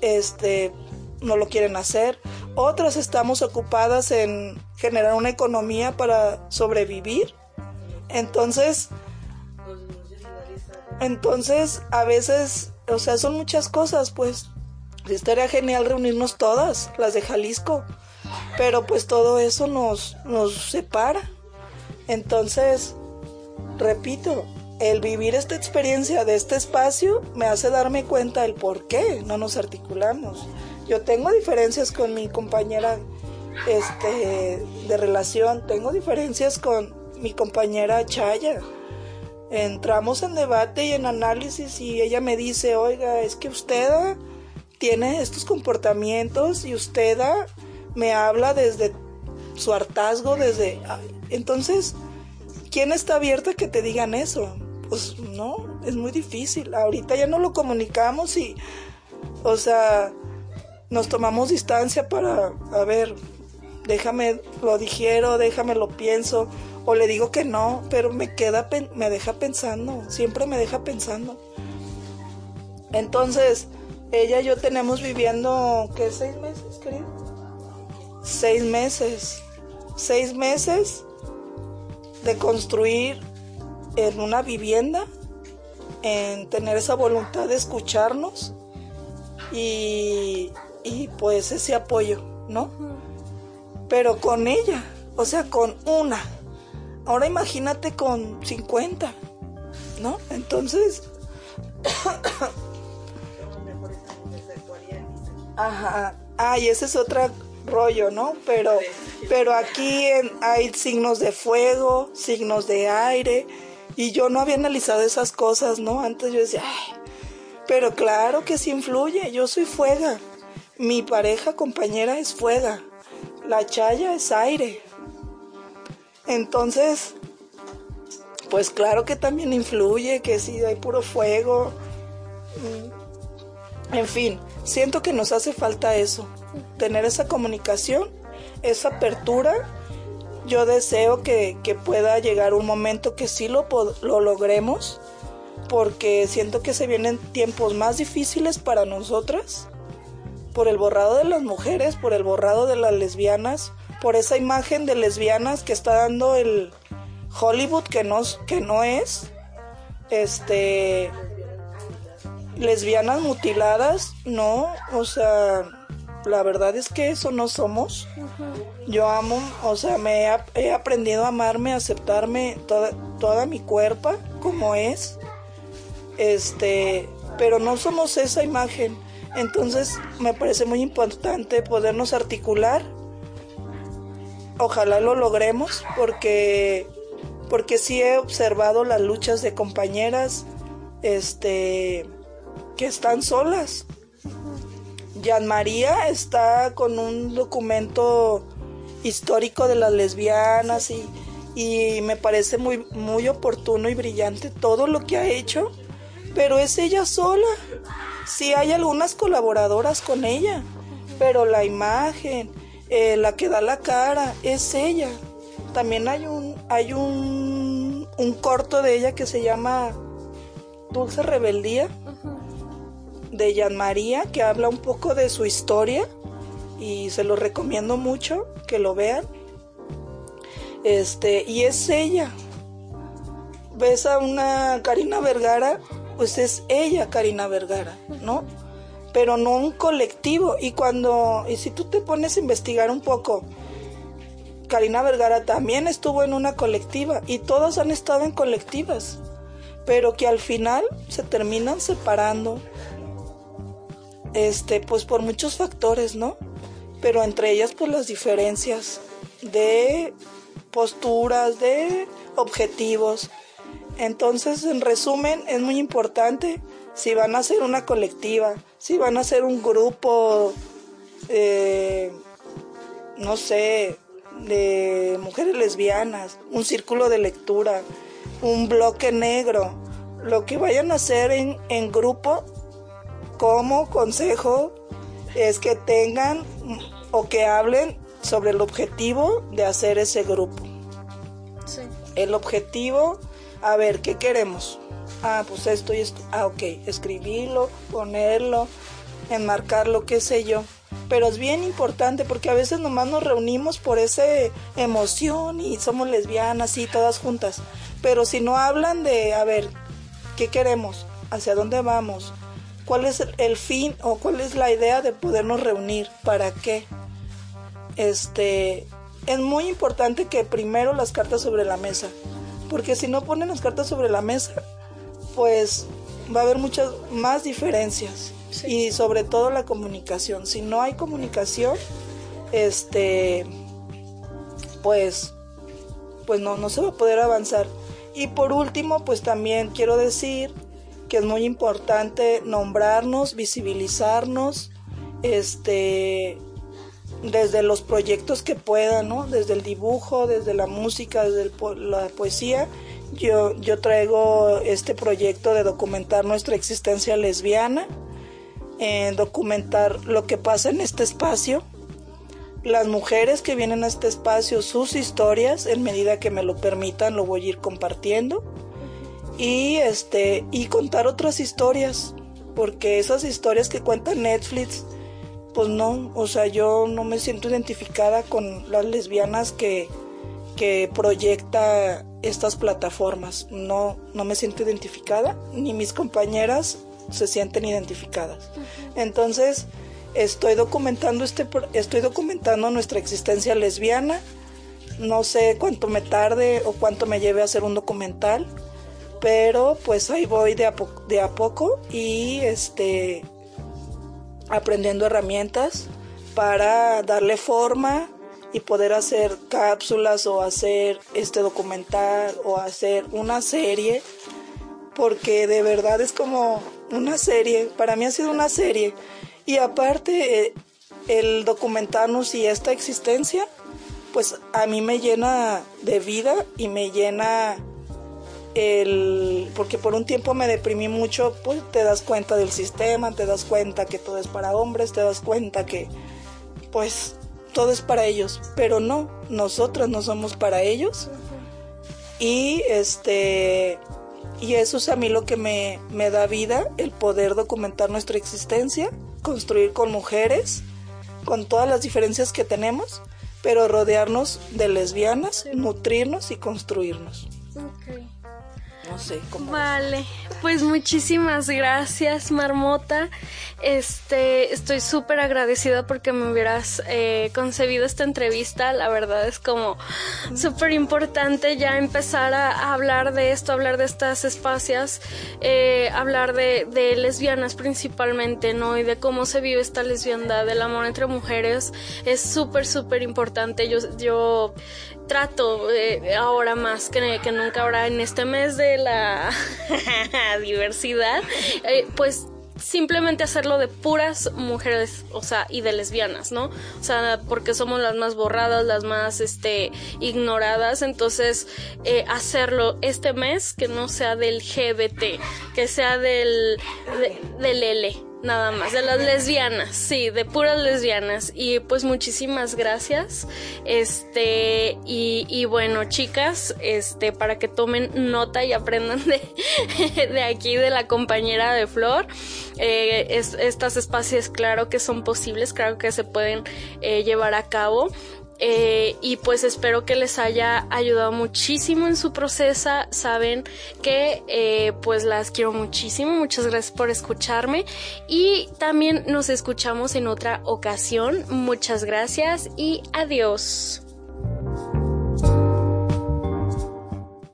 este, no lo quieren hacer, otras estamos ocupadas en generar una economía para sobrevivir. Entonces, entonces a veces, o sea, son muchas cosas, pues. Estaría genial reunirnos todas, las de Jalisco, pero pues todo eso nos, nos separa. Entonces, repito, el vivir esta experiencia de este espacio me hace darme cuenta del por qué no nos articulamos. Yo tengo diferencias con mi compañera este, de relación, tengo diferencias con mi compañera Chaya. Entramos en debate y en análisis y ella me dice, oiga, es que usted tiene estos comportamientos y usted me habla desde su hartazgo, desde... Entonces, ¿quién está abierto a que te digan eso? Pues no, es muy difícil. Ahorita ya no lo comunicamos y, o sea, nos tomamos distancia para, a ver, déjame lo digiero, déjame lo pienso, o le digo que no, pero me queda, me deja pensando, siempre me deja pensando. Entonces, ella y yo tenemos viviendo, ¿qué? ¿Seis meses, querido? Seis meses. Seis meses de construir en una vivienda, en tener esa voluntad de escucharnos y, y pues ese apoyo, ¿no? Pero con ella, o sea, con una. Ahora imagínate con 50, ¿no? Entonces... Ajá. Ah, ese es otro rollo, ¿no? Pero, pero aquí hay signos de fuego, signos de aire, y yo no había analizado esas cosas, ¿no? Antes yo decía, Ay, pero claro que sí influye, yo soy fuega, mi pareja compañera es fuega, la chaya es aire. Entonces, pues claro que también influye, que si hay puro fuego. Mm, en fin, siento que nos hace falta eso, tener esa comunicación, esa apertura. Yo deseo que, pueda llegar un momento que sí lo, lo logremos, porque siento que se vienen tiempos más difíciles para nosotras, por el borrado de las mujeres, por el borrado de las lesbianas, por esa imagen de lesbianas que está dando el Hollywood que no, que no es, este, lesbianas mutiladas, no, o sea, la verdad es que eso no somos. Yo amo, o sea, me he, aprendido a amarme, a aceptarme toda, toda mi cuerpo como es. Este, pero no somos esa imagen. Entonces me parece muy importante podernos articular. Ojalá lo logremos porque porque sí he observado las luchas de compañeras este que están solas. Jan María está con un documento histórico de las lesbianas y, y me parece muy, muy oportuno y brillante todo lo que ha hecho, pero es ella sola. Sí hay algunas colaboradoras con ella, pero la imagen, eh, la que da la cara, es ella. También hay un, hay un, un corto de ella que se llama Dulce Rebeldía, de Jan María, que habla un poco de su historia y se lo recomiendo mucho que lo vean. Este, y es ella. Ves a una Karina Vergara, pues es ella Karina Vergara, ¿no? Pero no un colectivo. Y cuando, y si tú te pones a investigar un poco, Karina Vergara también estuvo en una colectiva y todos han estado en colectivas, pero que al final se terminan separando, este, pues por muchos factores, ¿no? Pero entre ellas pues las diferencias de posturas, de objetivos. Entonces, en resumen, es muy importante si van a hacer una colectiva, si van a hacer un grupo, eh, no sé, de mujeres lesbianas, un círculo de lectura, un bloque negro, lo que vayan a hacer en, en grupo como consejo es que tengan o que hablen sobre el objetivo de hacer ese grupo. Sí. El objetivo, a ver, ¿qué queremos? Ah, pues esto y esto. Ah, ok, escribirlo, ponerlo, enmarcarlo, qué sé yo. Pero es bien importante porque a veces nomás nos reunimos por esa emoción y somos lesbianas y todas juntas. Pero si no hablan de, a ver, ¿qué queremos? ¿Hacia dónde vamos? ¿Cuál es el fin o cuál es la idea de podernos reunir? ¿Para qué? Este, es muy importante que primero las cartas sobre la mesa, porque si no ponen las cartas sobre la mesa, pues va a haber muchas más diferencias Sí. y sobre todo la comunicación. Si no hay comunicación, este, pues, pues no, no se va a poder avanzar. Y por último, pues también quiero decir que es muy importante nombrarnos, visibilizarnos, este, desde los proyectos que puedan, ¿no? Desde el dibujo, desde la música, desde la poesía. Yo, yo traigo este proyecto de documentar nuestra existencia lesbiana, eh, documentar lo que pasa en este espacio, las mujeres que vienen a este espacio, sus historias, en medida que me lo permitan, lo voy a ir compartiendo y este y contar otras historias, porque esas historias que cuenta Netflix, pues no, o sea, yo no me siento identificada con las lesbianas que que proyecta estas plataformas. No no me siento identificada ni mis compañeras se sienten identificadas. Entonces, estoy documentando este estoy documentando nuestra existencia lesbiana. No sé cuánto me tarde o cuánto me lleve a hacer un documental, pero pues ahí voy de a, po- de a poco y este aprendiendo herramientas para darle forma y poder hacer cápsulas o hacer este documental o hacer una serie porque de verdad es como una serie, para mí ha sido una serie. Y aparte eh, el documentarnos y esta existencia pues a mí me llena de vida y me llena el porque por un tiempo me deprimí mucho, pues te das cuenta del sistema, te das cuenta que todo es para hombres, te das cuenta que pues todo es para ellos, pero no, nosotras no somos para ellos. Y este y eso es a mí lo que me, me da vida, el poder documentar nuestra existencia, construir con mujeres, con todas las diferencias que tenemos, pero rodearnos de lesbianas, nutrirnos y construirnos. No sé cómo. Vale, pues muchísimas gracias, Marmota. Este, estoy súper agradecida porque me hubieras eh, concebido esta entrevista. La verdad es como súper importante ya empezar a, hablar de esto, hablar de estas espacios, eh, hablar de, de, lesbianas principalmente, ¿no? Y de cómo se vive esta lesbiandad, del amor entre mujeres. Es súper, súper importante. Yo, yo trato eh, ahora más que, que, nunca ahora en este mes de la diversidad, eh, pues simplemente hacerlo de puras mujeres, o sea, y de lesbianas, ¿no? O sea, porque somos las más borradas, las más, este, ignoradas, entonces, eh, hacerlo este mes que no sea del GBT, que sea del, del L, Nada más, de las lesbianas, sí, de puras lesbianas. Y pues muchísimas gracias. Este, y, y bueno, chicas, este, para que tomen nota y aprendan de, de aquí, de la compañera de Flor. Eh, es, estas espacios, claro que son posibles, claro que se pueden eh, llevar a cabo. Eh, y pues espero que les haya ayudado muchísimo en su proceso. Saben que eh, pues las quiero muchísimo. Muchas gracias por escucharme. Y también nos escuchamos en otra ocasión. Muchas gracias y adiós.